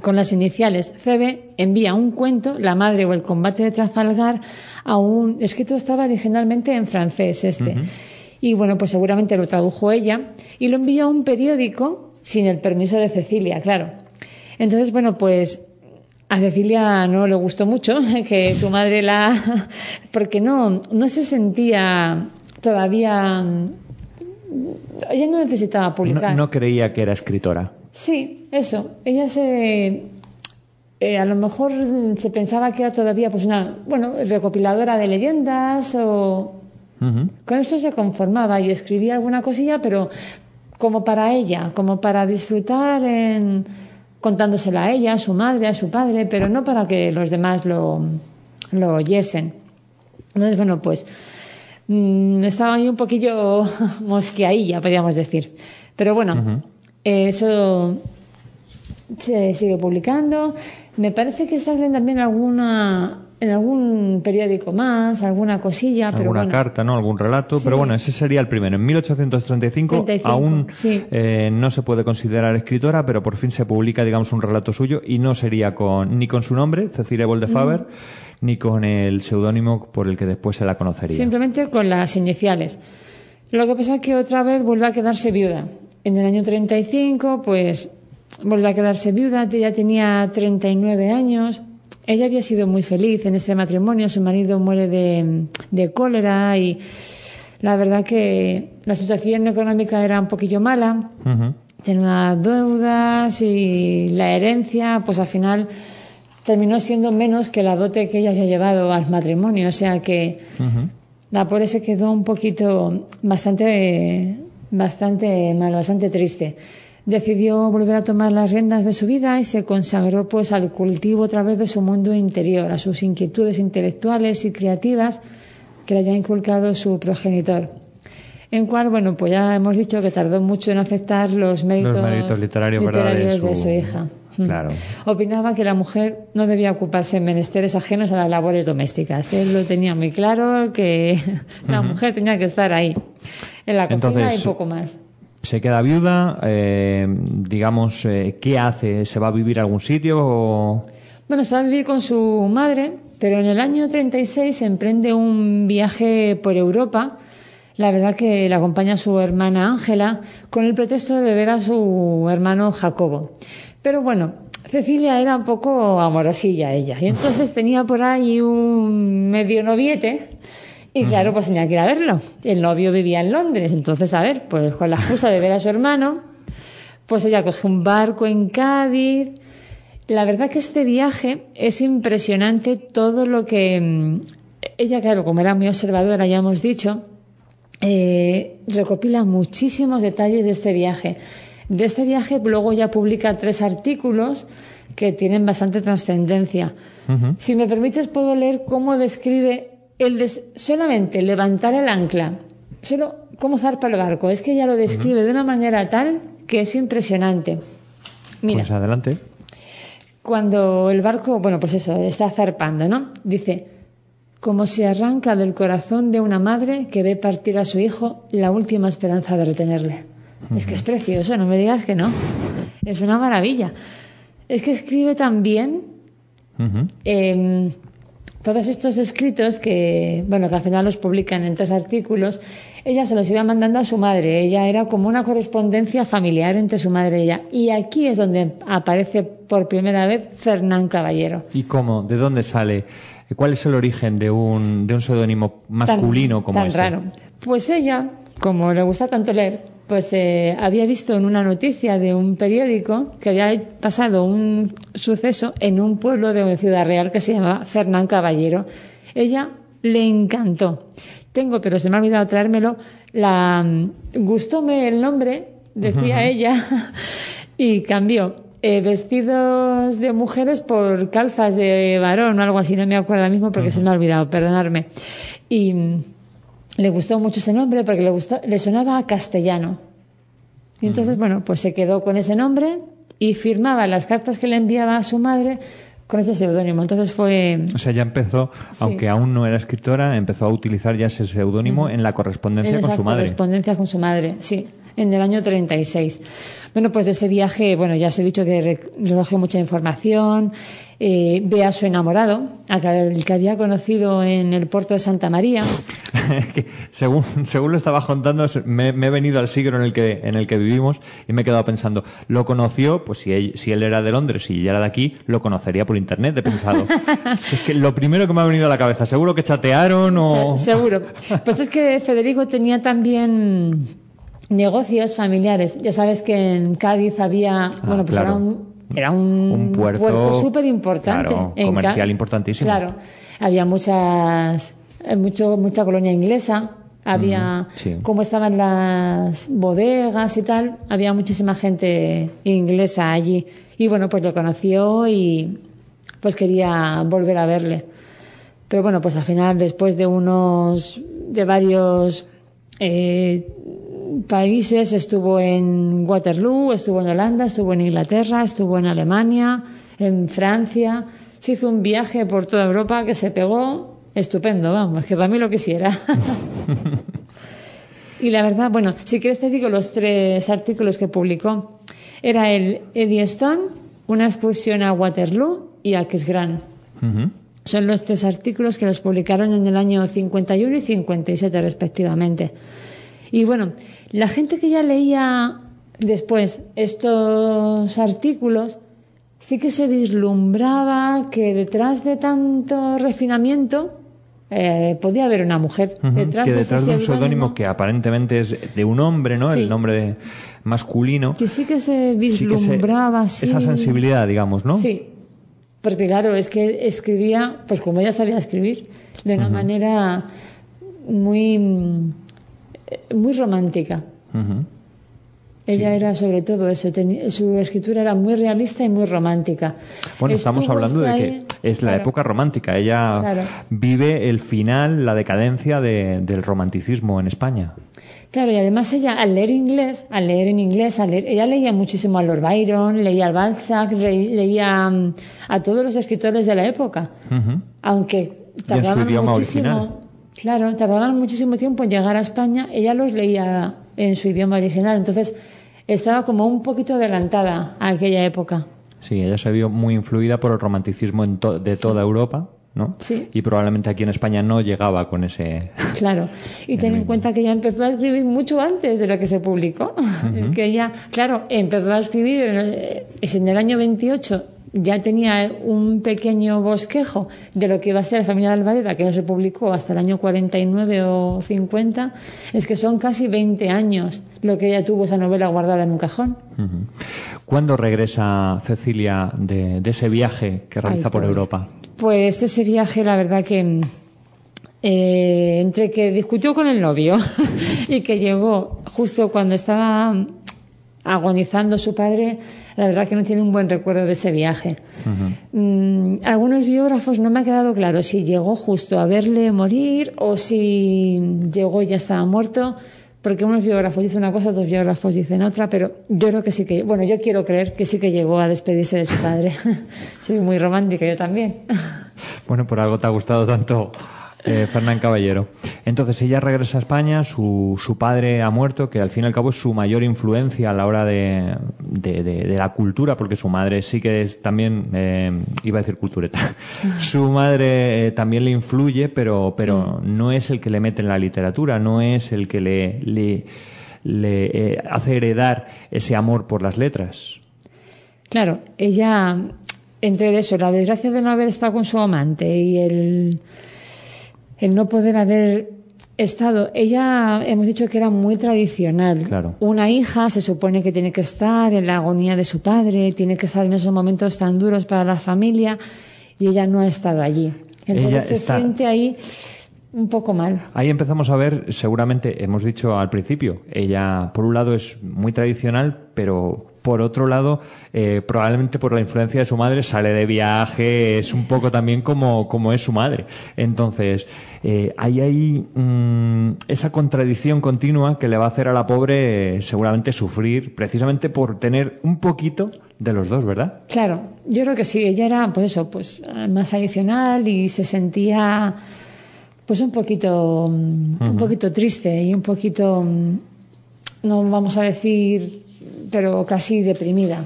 con las iniciales CB envía un cuento, La madre o el combate de Trafalgar, a un escrito estaba originalmente en francés este. Y bueno, pues seguramente lo tradujo ella y lo envió a un periódico sin el permiso de Cecilia, claro. Entonces, bueno, pues a Cecilia no le gustó mucho que su madre la porque no no se sentía todavía ella no necesitaba No, publicar. no creía que era escritora. Sí, eso. Ella se. eh, a lo mejor mm, se pensaba que era todavía pues una bueno recopiladora de leyendas o Con eso se conformaba y escribía alguna cosilla pero como para ella como para disfrutar en contándosela a ella a su madre a su padre pero no para que los demás lo lo oyesen. Entonces bueno pues mm, estaba ahí un poquillo mosqueadilla podríamos decir. Pero bueno eh, eso se sigue publicando. Me parece que salen también alguna en algún periódico más, alguna cosilla, pero alguna bueno. carta, ¿no? Algún relato, Sí. pero bueno, ese sería el primero. En 1835 35, aún sí. eh, no se puede considerar escritora, pero por fin se publica, digamos, un relato suyo y no sería con ni con su nombre, Cecilia Boldefaber, ni con el seudónimo por el que después se la conocería. Simplemente con las iniciales. Lo que pasa es que otra vez vuelve a quedarse viuda. En el año 35, pues vuelve a quedarse viuda, ella tenía 39 años. Ella había sido muy feliz en este matrimonio, su marido muere de, de cólera y la verdad que la situación económica era un poquillo mala. Tenía deudas y la herencia, pues al final terminó siendo menos que la dote que ella había llevado al matrimonio. O sea que la pobre se quedó un poquito bastante, bastante mal, bastante triste. Decidió volver a tomar las riendas de su vida y se consagró pues al cultivo otra vez de su mundo interior, a sus inquietudes intelectuales y creativas que le había inculcado su progenitor. En cual, bueno, pues ya hemos dicho que tardó mucho en aceptar los méritos, Los méritos literarios, de su... de su hija. Claro. Opinaba que la mujer no debía ocuparse en menesteres ajenos a las labores domésticas. Él lo tenía muy claro, que la mujer tenía que estar ahí, en la cocina Entonces, y poco más. Se queda viuda, eh, digamos, eh, ¿qué hace? ¿Se va a vivir a algún sitio o...? Bueno, se va a vivir con su madre, pero en el año 36 emprende un viaje por Europa. La verdad que la acompaña su hermana Ángela con el pretexto de ver a su hermano Jacobo. Pero bueno, Cecilia era un poco amorosilla ella y entonces tenía por ahí un medio noviete y claro, pues tenía que ir a verlo. El novio vivía en Londres, entonces a ver, pues con la excusa de ver a su hermano, pues ella coge un barco en Cádiz. La verdad que este viaje es impresionante todo lo que mm, ella, claro, como era muy observadora, ya hemos dicho, eh, recopila muchísimos detalles de este viaje. De este viaje luego ya publica tres artículos que tienen bastante trascendencia. Si me permites, puedo leer cómo describe el solamente levantar el ancla, solo cómo zarpa el barco. Es que ella lo describe de una manera tal que es impresionante. Mira, Pues adelante. cuando el barco, bueno, pues eso, está zarpando, ¿no? Dice, como se arranca del corazón de una madre que ve partir a su hijo la última esperanza de retenerle. Es que es precioso, no me digas que no. Es una maravilla. Es que escribe también eh, todos estos escritos que, bueno, que al final los publican en tres artículos, ella se los iba mandando a su madre. Ella era como una correspondencia familiar entre su madre y ella. Y aquí es donde aparece por primera vez Fernán Caballero. ¿Y cómo? ¿De dónde sale? ¿Cuál es el origen de un, de un seudónimo masculino tan, como tan este? raro. Pues ella, como le gusta tanto leer, pues eh, había visto en una noticia de un periódico que había pasado un suceso en un pueblo de Ciudad Real que se llama Fernán Caballero. Ella le encantó. Tengo, pero se me ha olvidado traérmelo, la gustóme el nombre, decía ella, y cambió. eh, vestidos de mujeres por calzas de varón o algo así, no me acuerdo ahora mismo porque se me ha olvidado, perdonadme. Y mm, le gustó mucho ese nombre porque le, gustó, le sonaba a castellano. Y entonces, bueno, pues se quedó con ese nombre y firmaba las cartas que le enviaba a su madre con ese seudónimo. Entonces fue... O sea, ya empezó, aunque aún no era escritora, empezó a utilizar ya ese seudónimo en la correspondencia en con su madre. correspondencia con su madre, sí, en el año 36. Bueno, pues de ese viaje, bueno, ya os he dicho que re- recogió mucha información, eh, ve a su enamorado, a que- el que había conocido en el puerto de Santa María. Según, según lo estaba contando, me, me he venido al siglo en el, que, en el que vivimos y me he quedado pensando, lo conoció, pues si él, si él era de Londres y ella era de aquí, lo conocería por internet, he pensado. Si es que lo primero que me ha venido a la cabeza, seguro que chatearon o... Se- Seguro. Pues es que Federico tenía también negocios familiares. Ya sabes que en Cádiz había, bueno, pues Ah, claro. era un era un, Un puerto, súper importante. claro, comercial importantísimo. Claro. Había muchas, eh, mucho, mucha colonia inglesa. Había, sí. como estaban las bodegas y tal, había muchísima gente inglesa allí. Y bueno, pues lo conoció y pues quería volver a verle. Pero bueno, pues al final, después de unos, de varios eh, países, estuvo en Waterloo, estuvo en Holanda, estuvo en Inglaterra, estuvo en Alemania, en Francia. Se hizo un viaje por toda Europa que se pegó estupendo, vamos, que para mí lo quisiera. y la verdad, bueno, si quieres te digo los tres artículos que publicó. Era el Eddie Stone, una excursión a Waterloo y a Aquisgrán. Ujú. Son los tres artículos que los publicaron en el año 51 y 57 respectivamente. Y bueno, la gente que ya leía después estos artículos sí que se vislumbraba que detrás de tanto refinamiento eh, podía haber una mujer. Detrás que detrás de un seudónimo, que aparentemente es de un hombre, ¿no? Sí. El nombre de- masculino. que sí que se sí que se- vislumbraba esa sensibilidad, digamos, ¿no? Sí, porque claro, es que escribía, pues como ella sabía escribir, de una manera muy, muy romántica. Ella era sobre todo eso, su escritura era muy realista y muy romántica. Bueno, estamos hablando de que es la claro. época romántica. Ella Claro. vive el final, la decadencia de- del romanticismo en España. Claro, y además ella al leer inglés, al leer en inglés, al leer- ella leía muchísimo a Lord Byron, leía al Balzac, leía mm, a todos los escritores de la época. Ujú. aunque su tardaban muchísimo, original. Claro, tardaban muchísimo tiempo en llegar a España, ella los leía en su idioma original, entonces estaba como un poquito adelantada a aquella época. Sí, ella se vio muy influida por el romanticismo to- de toda Europa, ¿no? Sí. Y probablemente aquí en España no llegaba con ese... Claro, y ten en cuenta que ella empezó a escribir mucho antes de lo que se publicó. Es que ella, claro, empezó a escribir en el, es en el año 28, ya tenía un pequeño bosquejo de lo que iba a ser la familia de Alvareda, que no se publicó hasta el año 49 o 50. Es que son casi 20 años lo que ella tuvo esa novela guardada en un cajón. ¿Cuándo regresa Cecilia de, de ese viaje que realiza por pobre. Europa? Pues ese viaje, la verdad que eh, entre que discutió con el novio y que llegó justo cuando estaba agonizando su padre, la verdad que no tiene un buen recuerdo de ese viaje. Mm, algunos biógrafos no me ha quedado claro si llegó justo a verle morir o si llegó y ya estaba muerto. Porque unos biógrafos dicen una cosa, otros biógrafos dicen otra, pero yo creo que sí que, bueno, yo quiero creer que sí que llegó a despedirse de su padre. Soy muy romántica yo también. Bueno, por algo te ha gustado tanto eh, Fernán Caballero. Entonces ella regresa a España, su, su padre ha muerto, que al fin y al cabo es su mayor influencia a la hora de, de, de- de la cultura, porque su madre sí que es también, eh, iba a decir cultureta, su madre eh, también le influye, pero, pero no es el que le mete en la literatura, no es el que le, le, le, eh, hace heredar ese amor por las letras. Claro, ella, entre eso, la desgracia de no haber estado con su amante y el, el no poder haber estado, ella hemos dicho que era muy tradicional. Claro. Una hija se supone que tiene que estar en la agonía de su padre, tiene que estar en esos momentos tan duros para la familia y ella no ha estado allí. Entonces Ella se está- siente ahí un poco mal. Ahí empezamos a ver, seguramente, hemos dicho al principio, ella por un lado es muy tradicional, pero por otro lado, eh, probablemente por la influencia de su madre, sale de viaje, es un poco también como, como es su madre. Entonces, eh, ahí hay mm, esa contradicción continua que le va a hacer a la pobre eh, seguramente sufrir, precisamente por tener un poquito de los dos, ¿verdad? Claro, yo creo que sí, ella era pues eso, pues más adicional y se sentía pues un poquito mm, un poquito triste y un poquito mm, no vamos a decir pero casi deprimida.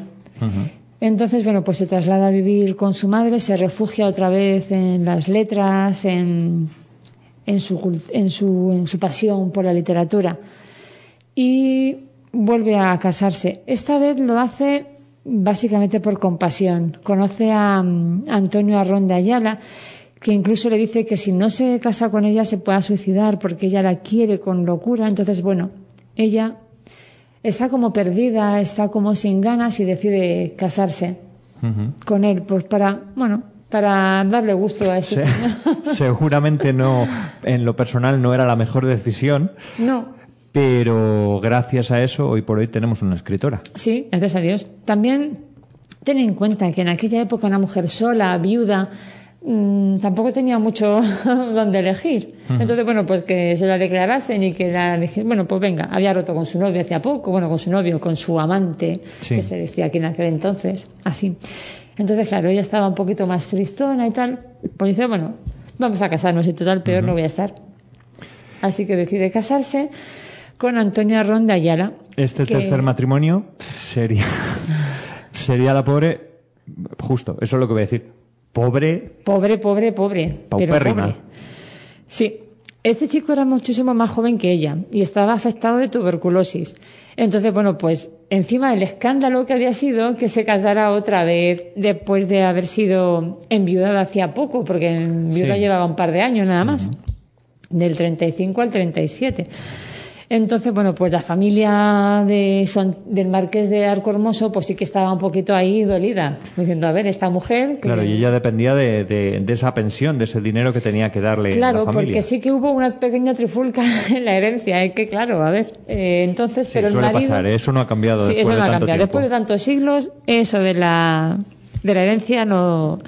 Entonces, bueno, pues se traslada a vivir con su madre, se refugia otra vez en las letras, en, en, su, en, su, en su pasión por la literatura. Y vuelve a casarse. Esta vez lo hace básicamente por compasión. Conoce a mm, Antonio Arrón de Ayala, que incluso le dice que si no se casa con ella se pueda suicidar porque ella la quiere con locura. Entonces, bueno, ella está como perdida, está como sin ganas y decide casarse con él, pues para, bueno, para darle gusto a este Se- señor. seguramente no, en lo personal no era la mejor decisión, no, pero gracias a eso hoy por hoy tenemos una escritora. Sí, gracias a Dios. También ten en cuenta que en aquella época una mujer sola, viuda, mm, tampoco tenía mucho donde elegir. Entonces, bueno, pues que se la declarasen y que la dijesen, bueno, pues venga, había roto con su novio hacía poco, bueno, con su novio, con su amante, Sí. que se decía aquí en aquel entonces, así. Entonces, claro, ella estaba un poquito más tristona y tal, pues dice, bueno, vamos a casarnos y total, peor no voy a estar. Así que decide casarse con Antonio Arrón de Ayala. Este que- tercer matrimonio sería, sería la pobre, justo, eso es lo que voy a decir, pobre, Pobre, pobre, pobre. Pero pobre. Sí. Este chico era muchísimo más joven que ella y estaba afectado de tuberculosis. Entonces, bueno, pues encima del escándalo que había sido que se casara otra vez después de haber sido enviudada hacía poco, porque en viuda Sí. llevaba un par de años nada más, del 35 al 37. Entonces, bueno, pues la familia de del marqués de Arco Hermoso, pues sí que estaba un poquito ahí dolida, diciendo, a ver, esta mujer... que- claro, y ella dependía de, de- de esa pensión, de ese dinero que tenía que darle Claro, la familia. porque sí que hubo una pequeña trifulca en la herencia, es que claro, a ver, eh, entonces, Sí, pero el suele marido... pasar, eso no ha cambiado Sí, después eso no de ha tanto cambiado. Después de tantos siglos, eso de la, de la herencia no...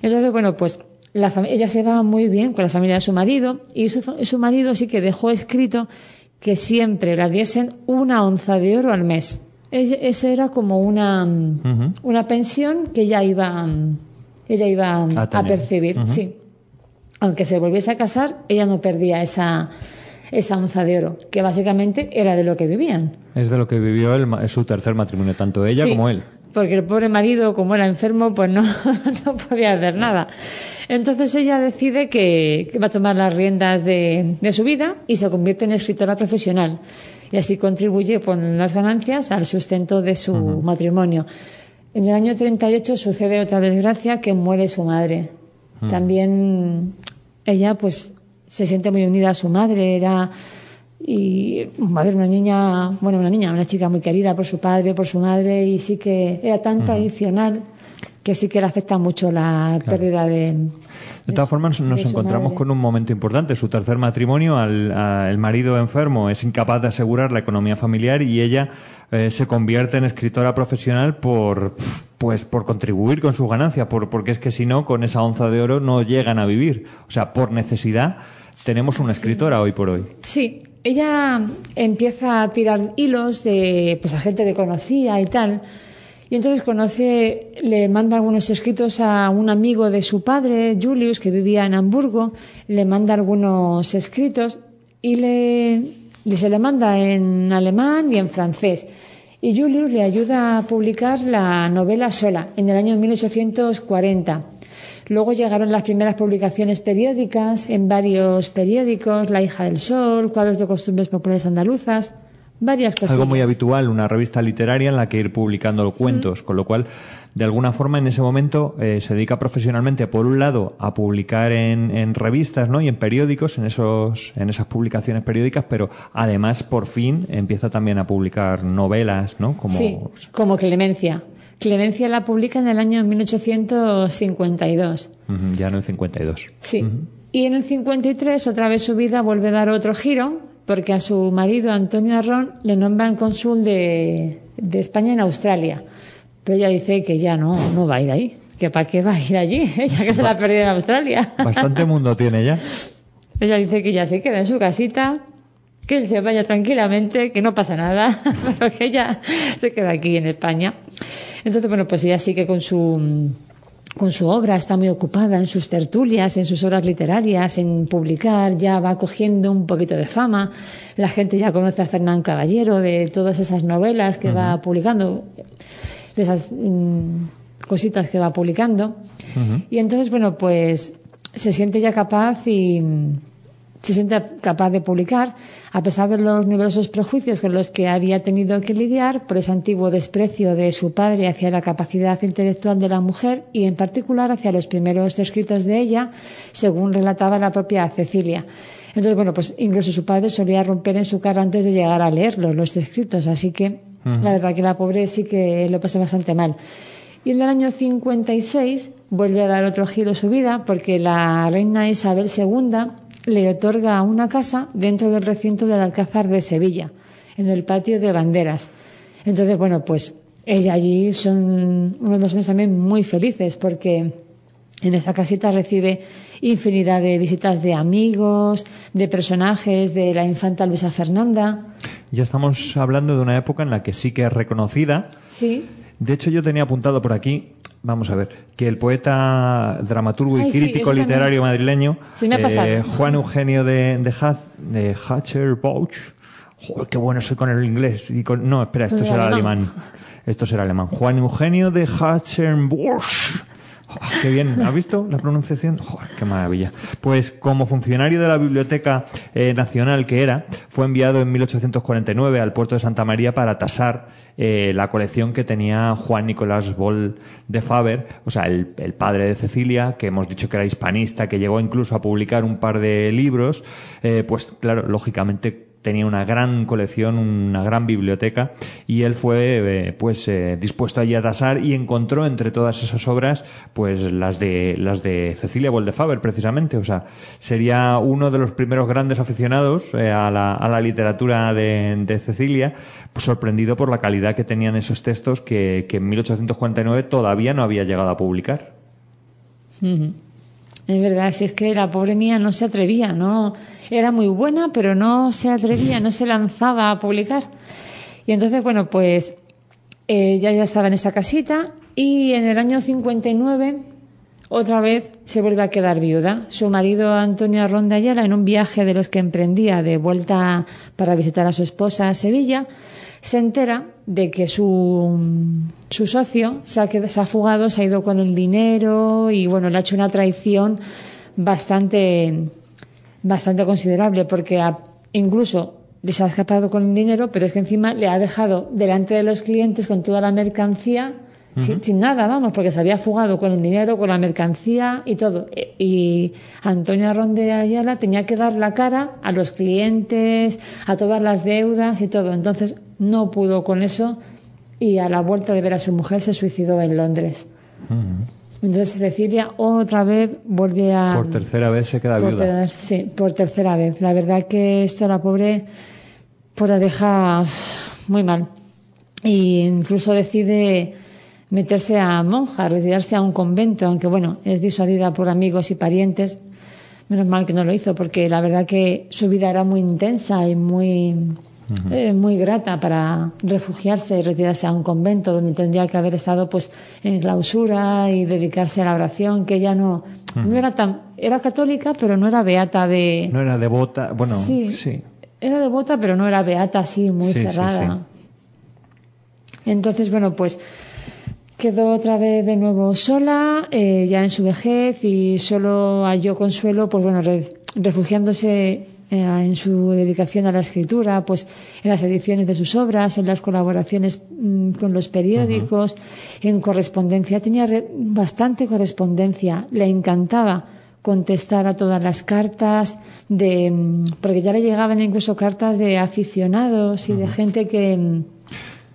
Entonces, bueno, pues la fam- ella se va muy bien con la familia de su marido y su, su marido sí que dejó escrito que siempre la diesen una onza de oro al mes. Esa era como una, mm, una pensión que ella iba, mm, ella iba mm, A percibir. Sí. Aunque se volviese a casar, ella no perdía esa, esa onza de oro, que básicamente era de lo que vivían. Es de lo que vivió el su tercer matrimonio, tanto ella Sí, como él. Porque el pobre marido, como era enfermo, pues no, no podía hacer nada. Entonces ella decide que, que va a tomar las riendas de, de su vida y se convierte en escritora profesional. Y así contribuye con las ganancias al sustento de su matrimonio. En el año 38 sucede otra desgracia que muere su madre. También ella pues se siente muy unida a su madre, era y a ver una niña, bueno, una niña, una chica muy querida por su padre, por su madre y sí que era tan tradicional que sí que le afecta mucho la pérdida de De todas formas, nos encontramos madre. con un momento importante. Su tercer matrimonio, al, a- el marido enfermo es incapaz de asegurar la economía familiar y ella eh, se convierte en escritora profesional por, pues, por contribuir con su ganancia, por, porque es que si no, con esa onza de oro no llegan a vivir. O sea, por necesidad tenemos una escritora hoy por hoy. Sí, ella empieza a tirar hilos de pues a gente que conocía y tal. Y entonces conoce, le manda algunos escritos a un amigo de su padre, Julius, que vivía en Hamburgo, le manda algunos escritos y le, se le manda en alemán y en francés. Y Julius le ayuda a publicar la novela sola en el año 1840. Luego llegaron las primeras publicaciones periódicas en varios periódicos, La hija del sol, cuadros de costumbres populares andaluzas, varias cosas. Algo muy habitual, una revista literaria en la que ir publicando cuentos, con lo cual, de alguna forma, en ese momento eh, se dedica profesionalmente, por un lado, a publicar en, en revistas ¿no? y en periódicos, en, esos, en esas publicaciones periódicas, pero además, por fin, empieza también a publicar novelas, ¿no? Como, Sí, como Clemencia. Clemencia la publica en el año 1852. Ujú, ya en el 52. Sí. Y en el 53 otra vez su vida vuelve a dar otro giro porque a su marido Antonio Arrón le nombran cónsul de, de España en Australia. Pero ella dice que ya no, no va a ir ahí. Que para qué va a ir allí, ella que se la ha perdido en Australia. Bastante mundo tiene ya. Ella dice que ya se queda en su casita, que él se vaya tranquilamente, que no pasa nada, pero que ella se queda aquí en España. Entonces, bueno, pues ella sigue con su con su obra, está muy ocupada en sus tertulias, en sus obras literarias, en publicar, ya va cogiendo un poquito de fama. La gente ya conoce a Fernán Caballero de todas esas novelas que va publicando, de esas mm, cositas que va publicando. Y entonces, bueno, pues se siente ya capaz y se siente capaz de publicar, a pesar de los numerosos prejuicios con los que había tenido que lidiar por ese antiguo desprecio de su padre hacia la capacidad intelectual de la mujer y, en particular, hacia los primeros escritos de ella, según relataba la propia Cecilia. Entonces, bueno, pues incluso su padre solía romper en su cara antes de llegar a leerlos, los escritos, así que la verdad que la pobre sí que lo pasa bastante mal. Y en el año 56 vuelve a dar otro giro a su vida porque la reina Isabel II le otorga una casa dentro del recinto del Alcázar de Sevilla, en el patio de banderas. Entonces, bueno, pues ella allí son unos años también muy felices porque en esa casita recibe infinidad de visitas de amigos, de personajes, de la infanta Luisa Fernanda. Ya estamos hablando de una época en la que sí que es reconocida. Sí. De hecho, yo tenía apuntado por aquí, vamos a ver, que el poeta, dramaturgo y Ay, crítico literario madrileño, Sí, eh, Juan Eugenio de, de, Haz- de Hatcher Bouch, joder, qué bueno soy con el inglés. Y con, no, espera, esto será alemán. Esto será alemán. Juan Eugenio de Qué bien, ¿has visto la pronunciación? Qué maravilla. Pues como funcionario de la Biblioteca eh, Nacional que era, fue enviado en 1849 al puerto de Santa María para tasar eh, la colección que tenía Juan Nicolás Boll de Faber, o sea, el, el padre de Cecilia, que hemos dicho que era hispanista, que llegó incluso a publicar un par de libros, eh, pues claro, lógicamente tenía una gran colección, una gran biblioteca y él fue eh, pues eh, dispuesto allí a tasar y encontró entre todas esas obras pues las de las de Cecilia Boldefaber precisamente, o sea, sería uno de los primeros grandes aficionados eh, a, la, a la literatura de, de Cecilia, pues sorprendido por la calidad que tenían esos textos que, que en 1849 todavía no había llegado a publicar. Es verdad, si es que la pobre mía no se atrevía, no era muy buena, pero no se atrevía, no se lanzaba a publicar. Y entonces, bueno, pues ella ya estaba en esa casita y en el año 59 otra vez se vuelve a quedar viuda. Su marido Antonio Arrón de Ayala, en un viaje de los que emprendía de vuelta para visitar a su esposa a Sevilla, se entera de que su, su socio se ha, qued- se ha fugado, se ha ido con el dinero y bueno, le ha hecho una traición bastante, bastante considerable porque ha- incluso les ha escapado con el dinero, pero es que encima le ha dejado delante de los clientes con toda la mercancía sin, sin nada, vamos, porque se había fugado con el dinero, con la mercancía y todo. E- Y Antonio Arrón de Ayala tenía que dar la cara a los clientes, a todas las deudas y todo. Entonces no pudo con eso y a la vuelta de ver a su mujer se suicidó en Londres. Entonces Cecilia otra vez vuelve a... Por tercera vez se queda viuda. sí, por tercera vez. La verdad que esto a la pobre pues la deja muy mal. Y incluso decide meterse a monja, retirarse a un convento, aunque bueno, es disuadida por amigos y parientes. Menos mal que no lo hizo, porque la verdad que su vida era muy intensa y muy, eh, muy grata para refugiarse y retirarse a un convento donde tendría que haber estado pues en clausura y dedicarse a la oración, que ella no, no era tan, era católica, pero no era beata de, No era devota, bueno, Sí. sí. era devota, pero no era beata así, muy Sí, cerrada. sí. Entonces, bueno, pues quedó otra vez de nuevo sola, eh, ya en su vejez, y solo halló consuelo, pues bueno, re- refugiándose en su dedicación a la escritura, pues en las ediciones de sus obras, en las colaboraciones mm, con los periódicos, en correspondencia. Tenía re- bastante correspondencia, le encantaba contestar a todas las cartas de mm, porque ya le llegaban incluso cartas de aficionados y de gente que mm,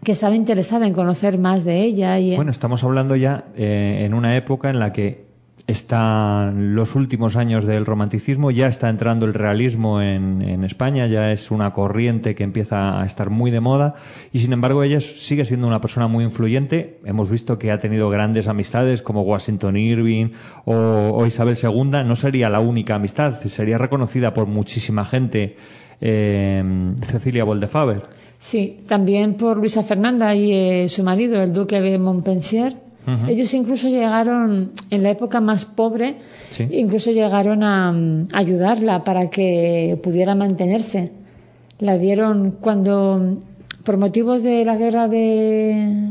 que estaba interesada en conocer más de ella y Bueno, estamos hablando ya eh, en una época en la que están los últimos años del romanticismo, ya está entrando el realismo en, España, ya es una corriente que empieza a estar muy de moda y sin embargo ella sigue siendo una persona muy influyente. Hemos visto que ha tenido grandes amistades como Washington Irving o, o Isabel II. No sería la única amistad, sería reconocida por muchísima gente eh, Cecilia Boldefaber. Sí, también por Luisa Fernanda y eh, su marido, el duque de Montpensier. Ellos incluso llegaron, en la época más pobre, Sí. incluso llegaron a mm, ayudarla para que pudiera mantenerse. La dieron cuando, mm, por motivos de la guerra de...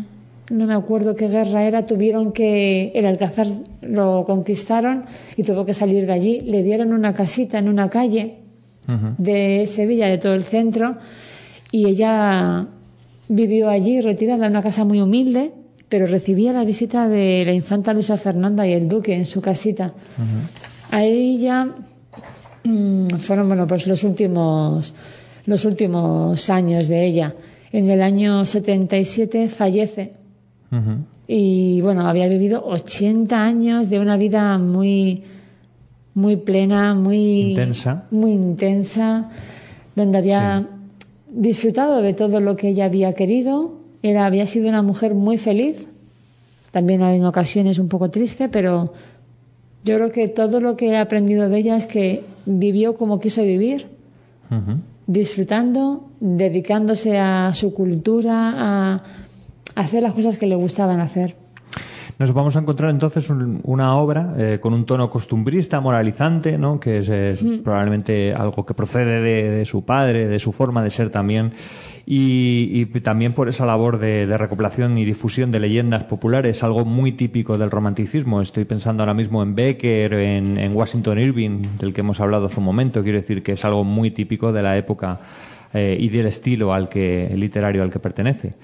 No me acuerdo qué guerra era, tuvieron que... El Alcázar lo conquistaron y tuvo que salir de allí. Le dieron una casita en una calle de Sevilla, de todo el centro, y ella vivió allí retirada en una casa muy humilde, pero recibía la visita de la infanta Luisa Fernanda y el duque en su casita. A ella mm, fueron bueno pues los últimos los últimos años de ella. En el año 77 fallece y bueno, había vivido 80 años de una vida muy muy plena, muy Intensa. muy intensa, donde había disfrutado de todo lo que ella había querido, era había sido una mujer muy feliz. También en ocasiones un poco triste, pero yo creo que todo lo que he aprendido de ella es que vivió como quiso vivir, disfrutando, dedicándose a su cultura, a hacer las cosas que le gustaban hacer. Nos vamos a encontrar entonces un- una obra eh, con un tono costumbrista, moralizante, ¿no? que es, probablemente algo que procede de, de su padre, de su forma de ser también, y, y también por esa labor de, de recopilación y difusión de leyendas populares, algo muy típico del romanticismo. Estoy pensando ahora mismo en Becker, en, en Washington Irving, del que hemos hablado hace un momento. Quiero decir que es algo muy típico de la época eh, y del estilo al que literario al que pertenece.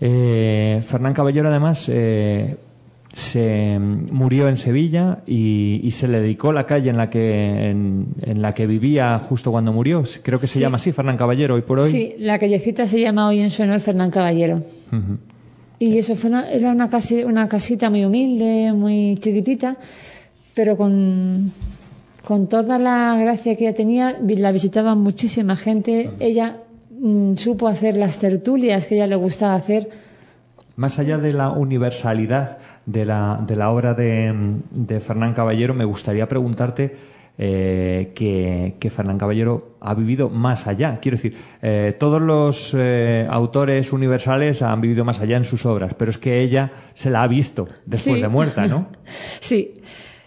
Eh, Fernán Caballero, además, eh, se murió en Sevilla y, y se le dedicó la calle en la que en, en la que vivía justo cuando murió. Creo que se Sí. llama así, Fernán Caballero, hoy por hoy. Sí, la callecita se llama hoy en su honor Fernán Caballero. Y eso fue una, era una, casi, una casita muy humilde, muy chiquitita, pero con, con toda la gracia que ella tenía, la visitaba muchísima gente. Ella mm, supo hacer las tertulias que ella le gustaba hacer. Más allá de la universalidad de la, de la obra de, de Fernán Caballero, me gustaría preguntarte eh, que, que Fernán Caballero ha vivido más allá. Quiero decir, eh, todos los eh, autores universales han vivido más allá en sus obras, pero es que ella se la ha visto después Sí. de muerta, ¿no? Sí,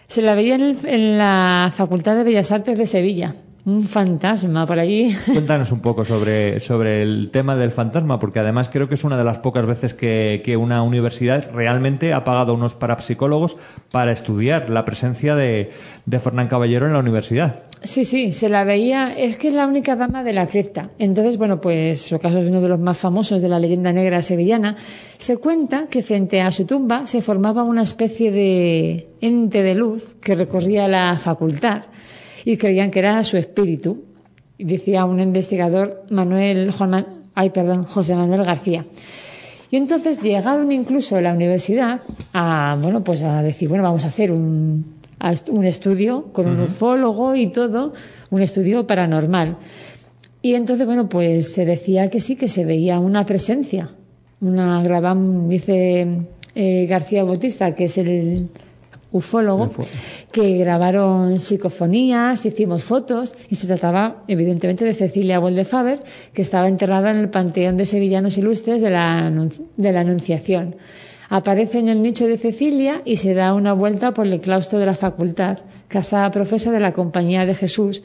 se la veía en, el- en la Facultad de Bellas Artes de Sevilla. Un fantasma por allí. Cuéntanos un poco sobre, sobre el tema del fantasma, porque además creo que es una de las pocas veces que, que una universidad realmente ha pagado a unos parapsicólogos para estudiar la presencia de, de Fernán Caballero en la universidad. Sí, sí, se la veía. Es que es la única dama de la cripta. Entonces, bueno, pues su caso es uno de los más famosos de la leyenda negra sevillana. Se cuenta que frente a su tumba se formaba una especie de ente de luz que recorría la facultad y creían que era su espíritu. Decía un investigador, Manuel Juan ay, perdón, José Manuel García. Y entonces llegaron incluso a la universidad a, bueno, pues a decir, bueno, vamos a hacer un, un estudio con un ufólogo y todo, un estudio paranormal. Y entonces, bueno, pues se decía que sí, que se veía una presencia. Una graban, dice eh, García Bautista, que es el ufólogo, que grabaron psicofonías, hicimos fotos y se trataba evidentemente de Cecilia Boldefaber, que estaba enterrada en el Panteón de Sevillanos Ilustres de la, de la Anunciación. Aparece en el nicho de Cecilia y se da una vuelta por el claustro de la facultad, casa profesa de la Compañía de Jesús,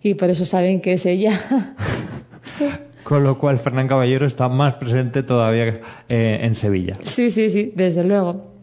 y por eso saben que es ella. Con lo cual Fernán Caballero está más presente todavía eh, en Sevilla. sí, sí, sí, desde luego.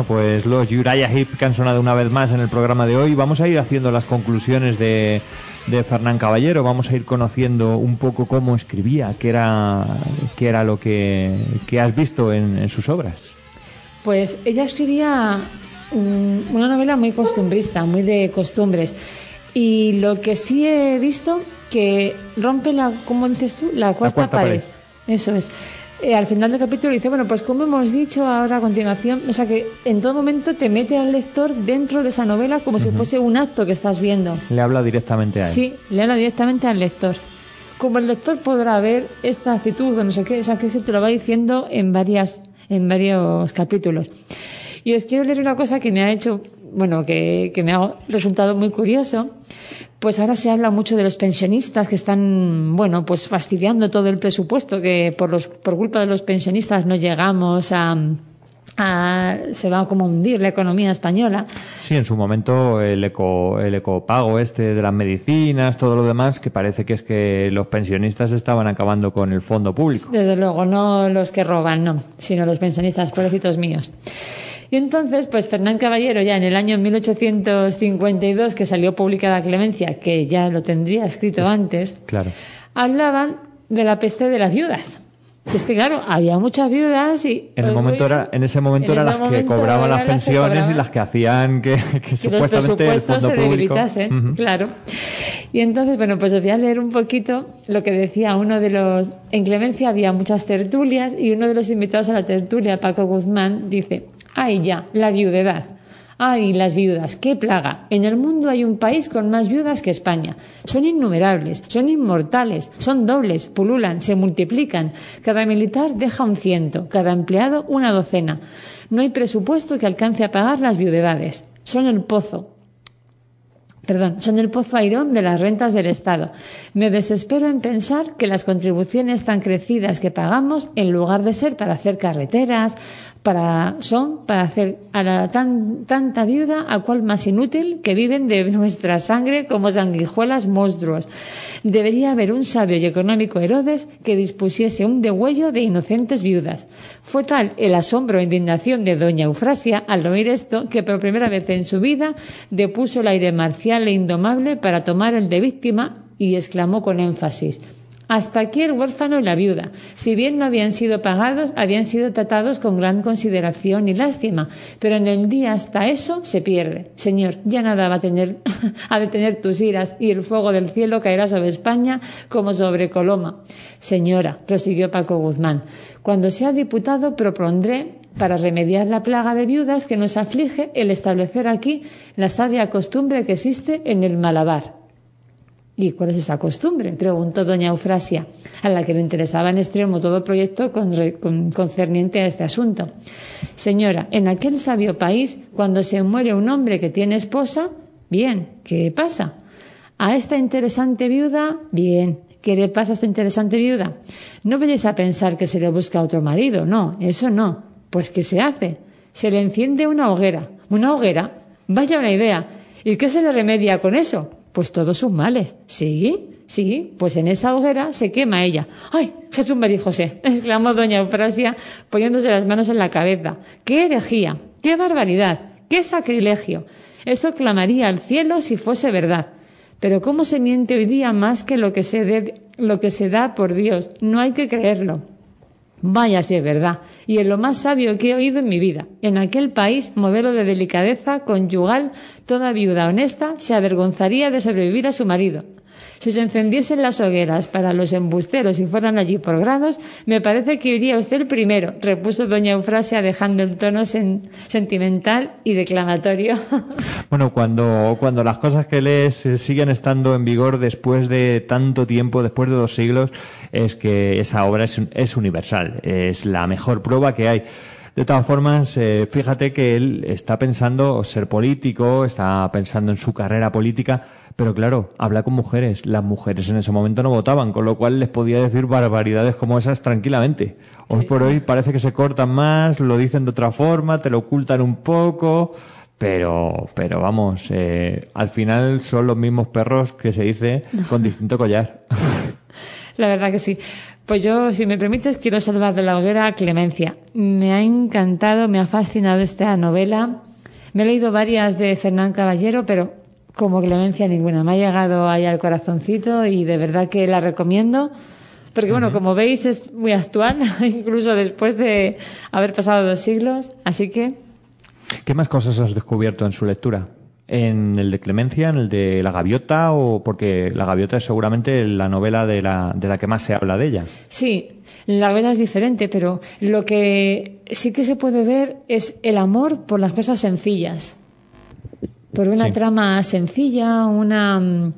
Bueno, pues los Uriah Heep que han sonado una vez más en el programa de hoy. Vamos a ir haciendo las conclusiones de, de Fernán Caballero. Vamos a ir conociendo un poco cómo escribía, qué era, qué era lo que, que has visto en, en sus obras. Pues ella escribía una novela muy costumbrista, muy de costumbres. Y lo que sí he visto, que rompe la, ¿cómo dices tú? La cuarta, cuarta pared. pared. Eso es. Eh, al final del capítulo dice, bueno, pues como hemos dicho ahora a continuación, o sea que en todo momento te mete al lector dentro de esa novela como si fuese un acto que estás viendo. Le habla directamente a él. Sí, le habla directamente al lector. Como el lector podrá ver esta actitud o no sé qué, o sea, que se te lo va diciendo en, varias, en varios capítulos. Y os quiero leer una cosa que me ha hecho, bueno, que, que me ha resultado muy curioso. Pues ahora se habla mucho de los pensionistas que están, bueno, pues fastidiando todo el presupuesto, que por, los, por culpa de los pensionistas no llegamos a, a- se va como a hundir la economía española. Sí, en su momento el, eco, el ecopago este de las medicinas, todo lo demás, que parece que es que los pensionistas estaban acabando con el fondo público. Desde luego, no los que roban, no, sino los pensionistas, pobrecitos míos. Y entonces, pues Fernán Caballero, ya en el año 1852, que salió publicada Clemencia, que ya lo tendría escrito antes, Claro. hablaban de la peste de las viudas. Es que, claro, había muchas viudas y... En, el momento era, en ese momento en eran las que cobraban las pensiones y las que hacían que, que que los supuestamente el presupuestos fondo se público. debilitasen, Ujú. claro. Y entonces, bueno, pues os voy a leer un poquito lo que decía uno de los... En Clemencia había muchas tertulias y uno de los invitados a la tertulia, Paco Guzmán, dice, ay ya, la viudedad. Ay, las viudas, qué plaga. En el mundo hay un país con más viudas que España. Son innumerables, son inmortales, son dobles, pululan, se multiplican. Cada militar deja un ciento, cada empleado una docena. No hay presupuesto que alcance a pagar las viudedades. Son el pozo, Perdón, son el pozo airón de las rentas del Estado. Me desespero en pensar que las contribuciones tan crecidas que pagamos, en lugar de ser para hacer carreteras, para, son para hacer a la tan, tanta viuda a cual más inútil que viven de nuestra sangre como sanguijuelas monstruos. Debería haber un sabio y económico Herodes que dispusiese un degüello de inocentes viudas. Fue tal el asombro e indignación de doña Eufrasia al oír esto que por primera vez en su vida depuso el aire marcial e indomable para tomar el de víctima y exclamó con énfasis hasta aquí el huérfano y la viuda. Si bien no habían sido pagados, habían sido tratados con gran consideración y lástima. Pero en el día hasta eso se pierde. Señor, ya nada va a tener, a detener tus iras y el fuego del cielo caerá sobre España como sobre Coloma. Señora, prosiguió Paco Guzmán, cuando sea diputado propondré para remediar la plaga de viudas que nos aflige el establecer aquí la sabia costumbre que existe en el Malabar. ¿Y cuál es esa costumbre? preguntó doña Eufrasia, a la que le interesaba en extremo todo proyecto con, con, concerniente a este asunto. Señora, en aquel sabio país, cuando se muere un hombre que tiene esposa, bien, ¿qué pasa? A esta interesante viuda, bien, ¿qué le pasa a esta interesante viuda? No vayáis a pensar que se le busca otro marido, no, eso no. Pues ¿qué se hace? Se le enciende una hoguera. ¿Una hoguera? Vaya una idea. ¿Y qué se le remedia con eso? Pues todos sus males. ¿Sí? Sí, pues en esa hoguera se quema ella. ¡Ay, Jesús María José! exclamó doña Eufrasia poniéndose las manos en la cabeza. ¡Qué herejía! ¡Qué barbaridad! ¡Qué sacrilegio! Eso clamaría al cielo si fuese verdad. Pero ¿cómo se miente hoy día más que lo que se, lo que se da por Dios? No hay que creerlo. Vaya si es verdad, y es lo más sabio que he oído en mi vida. En aquel país, modelo de delicadeza conyugal, toda viuda honesta se avergonzaría de sobrevivir a su marido. Si se encendiesen las hogueras para los embusteros y fueran allí por grados, me parece que iría usted el primero, repuso doña Eufrasia dejando el tono sen sentimental y declamatorio. Bueno, cuando, cuando las cosas que lees eh, siguen estando en vigor después de tanto tiempo, después de dos siglos, es que esa obra es, es universal, es la mejor prueba que hay. De todas formas, eh, fíjate que él está pensando ser político, está pensando en su carrera política, pero claro, habla con mujeres. Las mujeres en ese momento no votaban, con lo cual les podía decir barbaridades como esas tranquilamente. Hoy por hoy parece que se cortan más, lo dicen de otra forma, te lo ocultan un poco, pero, pero vamos, eh, al final son los mismos perros que se dice con distinto collar. La verdad que sí. Pues yo, si me permites, quiero salvar de la hoguera a Clemencia. Me ha encantado, me ha fascinado esta novela. Me he leído varias de Fernán Caballero, pero como Clemencia ninguna. Me ha llegado ahí al corazoncito y de verdad que la recomiendo. Porque bueno, como veis es muy actual, incluso después de haber pasado dos siglos. Así que... ¿Qué más cosas has descubierto en su lectura? ¿En el de Clemencia, en el de La Gaviota? o Porque La Gaviota es seguramente la novela de la, de la que más se habla de ella. Sí, la novela es diferente, pero lo que sí que se puede ver es el amor por las cosas sencillas. Por una Sí. trama sencilla, una... mm,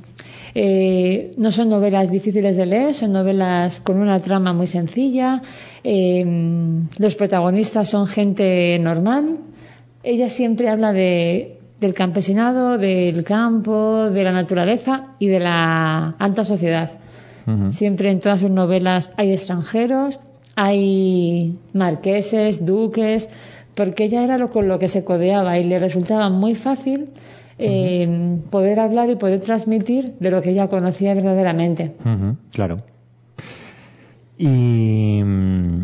eh, no son novelas difíciles de leer, son novelas con una trama muy sencilla. eh, los protagonistas son gente normal. Ella siempre habla de, del campesinado, del campo, de la naturaleza y de la alta sociedad. Siempre en todas sus novelas hay extranjeros, hay marqueses, duques, porque ella era lo con lo que se codeaba y le resultaba muy fácil eh, poder hablar y poder transmitir de lo que ella conocía verdaderamente. Claro. ¿Y mm,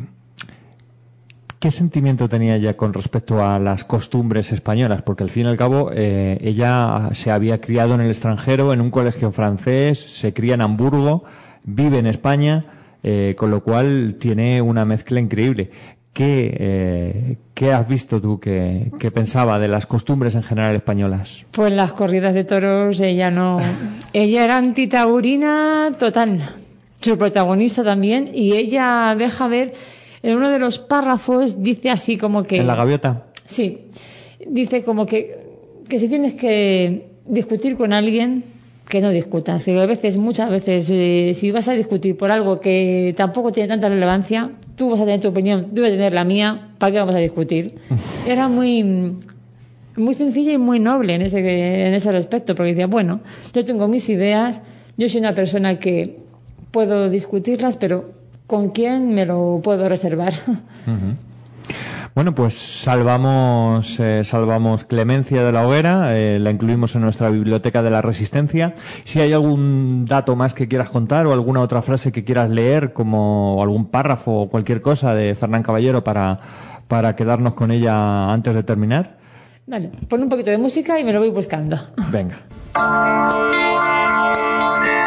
qué sentimiento tenía ella con respecto a las costumbres españolas? Porque al fin y al cabo eh, ella se había criado en el extranjero, en un colegio francés, se cría en Hamburgo, vive en España, eh, con lo cual tiene una mezcla increíble. ¿Qué, eh, ¿qué has visto tú que, que pensaba de las costumbres en general españolas? Pues las corridas de toros, ella no. Ella era antitaurina total. Su protagonista también, y ella deja ver, en uno de los párrafos dice así como que. ¿En la gaviota? Sí, dice como que que si tienes que discutir con alguien, que no discutas. Digo, a veces, muchas veces, eh, si vas a discutir por algo que tampoco tiene tanta relevancia, tú vas a tener tu opinión, yo voy a tener la mía, ¿para qué vamos a discutir? Era muy, muy sencilla y muy noble en ese, en ese respecto, porque decía, bueno, yo tengo mis ideas, yo soy una persona que puedo discutirlas, pero ¿con quién me lo puedo reservar? Bueno, pues salvamos, eh, salvamos Clemencia de la Hoguera, eh, la incluimos en nuestra biblioteca de la Resistencia. Si hay algún dato más que quieras contar o alguna otra frase que quieras leer, como algún párrafo o cualquier cosa de Fernán Caballero para, para quedarnos con ella antes de terminar. Vale, pon un poquito de música y me lo voy buscando. Venga.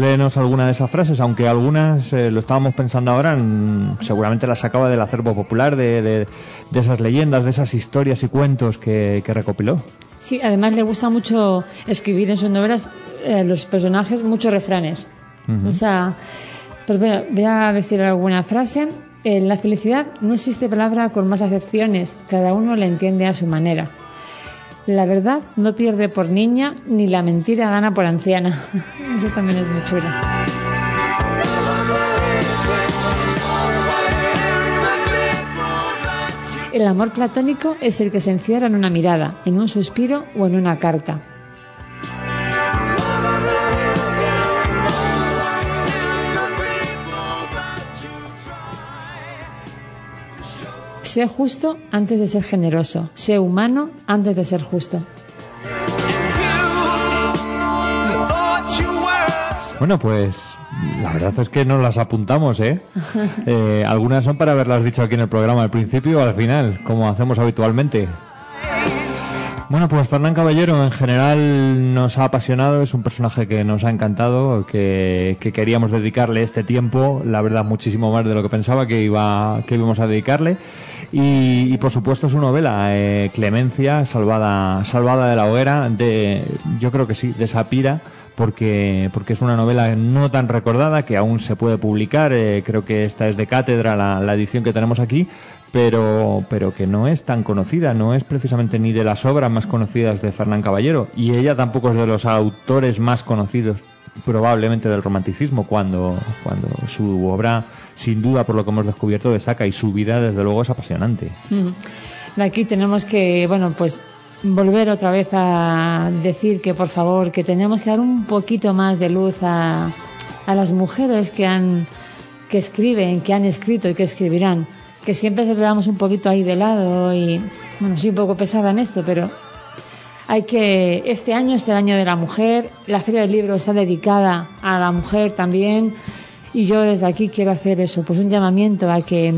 léenos alguna de esas frases, aunque algunas eh, lo estábamos pensando ahora, mm, seguramente las sacaba del acervo popular, de, de- de esas leyendas, de esas historias y cuentos que, que recopiló. Sí, además le gusta mucho escribir en sus novelas eh, los personajes muchos refranes. O sea, pues voy a, voy a decir alguna frase. En la felicidad no existe palabra con más acepciones, cada uno la entiende a su manera. La verdad no pierde por niña, ni la mentira gana por anciana. Eso también es muy chulo. El amor platónico es el que se encierra en una mirada, en un suspiro o en una carta. Sé justo antes de ser generoso. Sé humano antes de ser justo. Bueno, pues la verdad es que nos las apuntamos, ¿eh? Eh, algunas son para haberlas dicho aquí en el programa al principio o al final, como hacemos habitualmente. Bueno, pues Fernán Caballero en general nos ha apasionado, es un personaje que nos ha encantado, que, que queríamos dedicarle este tiempo, la verdad muchísimo más de lo que pensaba que iba que íbamos a dedicarle. Y, y, por supuesto su novela, eh, Clemencia, salvada, salvada de la hoguera, de, yo creo que sí, de Sapira, porque, porque es una novela no tan recordada que aún se puede publicar, eh, creo que esta es de cátedra la, la edición que tenemos aquí, pero, pero que no es tan conocida, no es precisamente ni de las obras más conocidas de Fernán Caballero, y ella tampoco es de los autores más conocidos probablemente del romanticismo, cuando, cuando su obra, sin duda, por lo que hemos descubierto, destaca y su vida, desde luego, es apasionante. Ujú. Aquí tenemos que, bueno, pues volver otra vez a decir que por favor que tenemos que dar un poquito más de luz a, a las mujeres que han que escriben, que han escrito y que escribirán, que siempre se damos un poquito ahí de lado y bueno, sí un poco pesada en esto, pero hay que este año es el año de la mujer, la Feria del Libro está dedicada a la mujer también y yo desde aquí quiero hacer eso, pues un llamamiento a que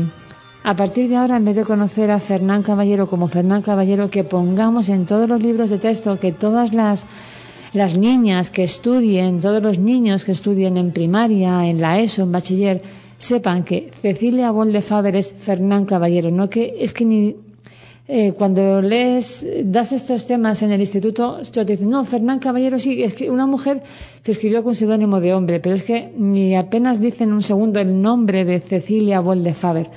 a partir de ahora, en vez de conocer a Fernán Caballero como Fernán Caballero, que pongamos en todos los libros de texto que todas las, las niñas que estudien, todos los niños que estudien en primaria, en la ESO, en bachiller, sepan que Cecilia de Faber es Fernán Caballero, no que es que ni eh, cuando lees, das estos temas en el instituto, te dicen, no, Fernán Caballero sí, es que una mujer que escribió con seudónimo de hombre, pero es que ni apenas dicen un segundo el nombre de Cecilia Boll de Faber.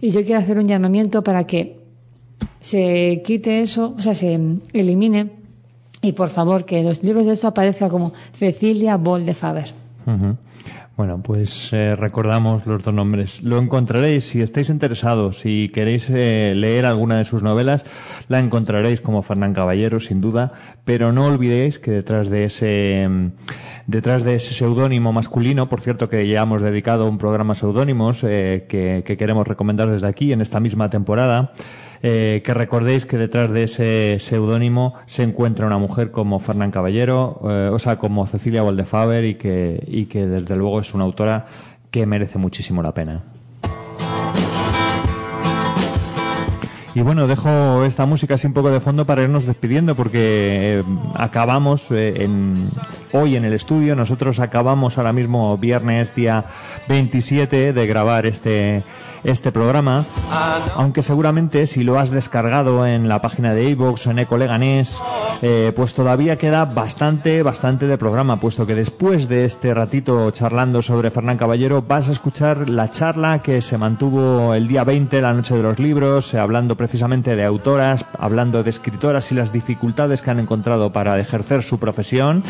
Y yo quiero hacer un llamamiento para que se quite eso, o sea, se elimine y por favor que los libros de esto aparezca como Cecilia Boll de Faber. Bueno, pues eh, recordamos los dos nombres. Lo encontraréis si estáis interesados y queréis eh, leer alguna de sus novelas, la encontraréis como Fernán Caballero, sin duda, pero no olvidéis que detrás de ese mm, detrás de ese seudónimo masculino, por cierto que ya hemos dedicado un programa a seudónimos eh, que queremos recomendar desde aquí en esta misma temporada, eh, que recordéis que detrás de ese seudónimo se encuentra una mujer como Fernán Caballero, eh, o sea, como Cecilia Boldefaber y que, y que desde luego es una autora que merece muchísimo la pena. Y bueno, dejo esta música así un poco de fondo para irnos despidiendo porque eh, acabamos en, hoy en el estudio, nosotros acabamos ahora mismo viernes día 27 de grabar este, este programa, aunque seguramente si lo has descargado en la página de iVoox o en Eco Leganés, eh, pues todavía queda bastante, bastante de programa, puesto que después de este ratito charlando sobre Fernán Caballero vas a escuchar la charla que se mantuvo el día 20, la noche de los libros, eh, hablando precisamente de autoras, hablando de escritoras y las dificultades que han encontrado para ejercer su profesión.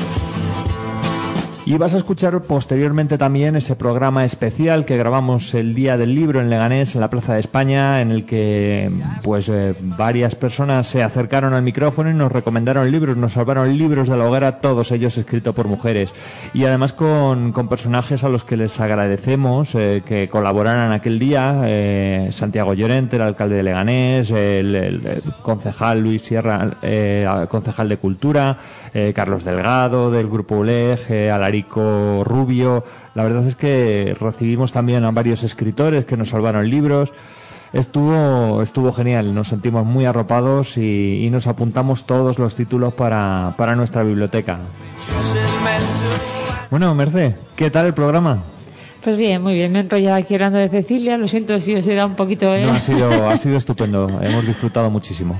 Y vas a escuchar posteriormente también ese programa especial que grabamos el día del libro en Leganés, en la Plaza de España, en el que pues eh, varias personas se acercaron al micrófono y nos recomendaron libros, nos salvaron libros de la hoguera, todos ellos escritos por mujeres. Y además con, con personajes a los que les agradecemos eh, que colaboraran aquel día, eh, Santiago Llorente, el alcalde de Leganés, el, el- el concejal Luis Sierra, eh, concejal de Cultura, eh, Carlos Delgado del Grupo ULEG, eh, Alarico Rubio. La verdad es que recibimos también a varios escritores que nos salvaron libros. Estuvo, estuvo genial, nos sentimos muy arropados y, y nos apuntamos todos los títulos para, para nuestra biblioteca. Bueno, Merce, ¿qué tal el programa? Pues bien, muy bien, me he enrollado aquí hablando de Cecilia, lo siento si os he dado un poquito... ¿eh? No, ha sido, ha sido estupendo, hemos disfrutado muchísimo.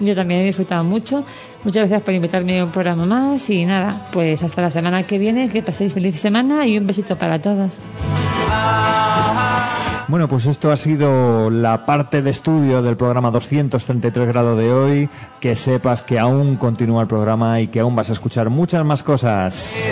Yo también he disfrutado mucho. Muchas gracias por invitarme a un programa más y nada, pues hasta la semana que viene, que paséis feliz semana y un besito para todos. Bueno, pues esto ha sido la parte de estudio del programa 233 grado de hoy. Que sepas que aún continúa el programa y que aún vas a escuchar muchas más cosas.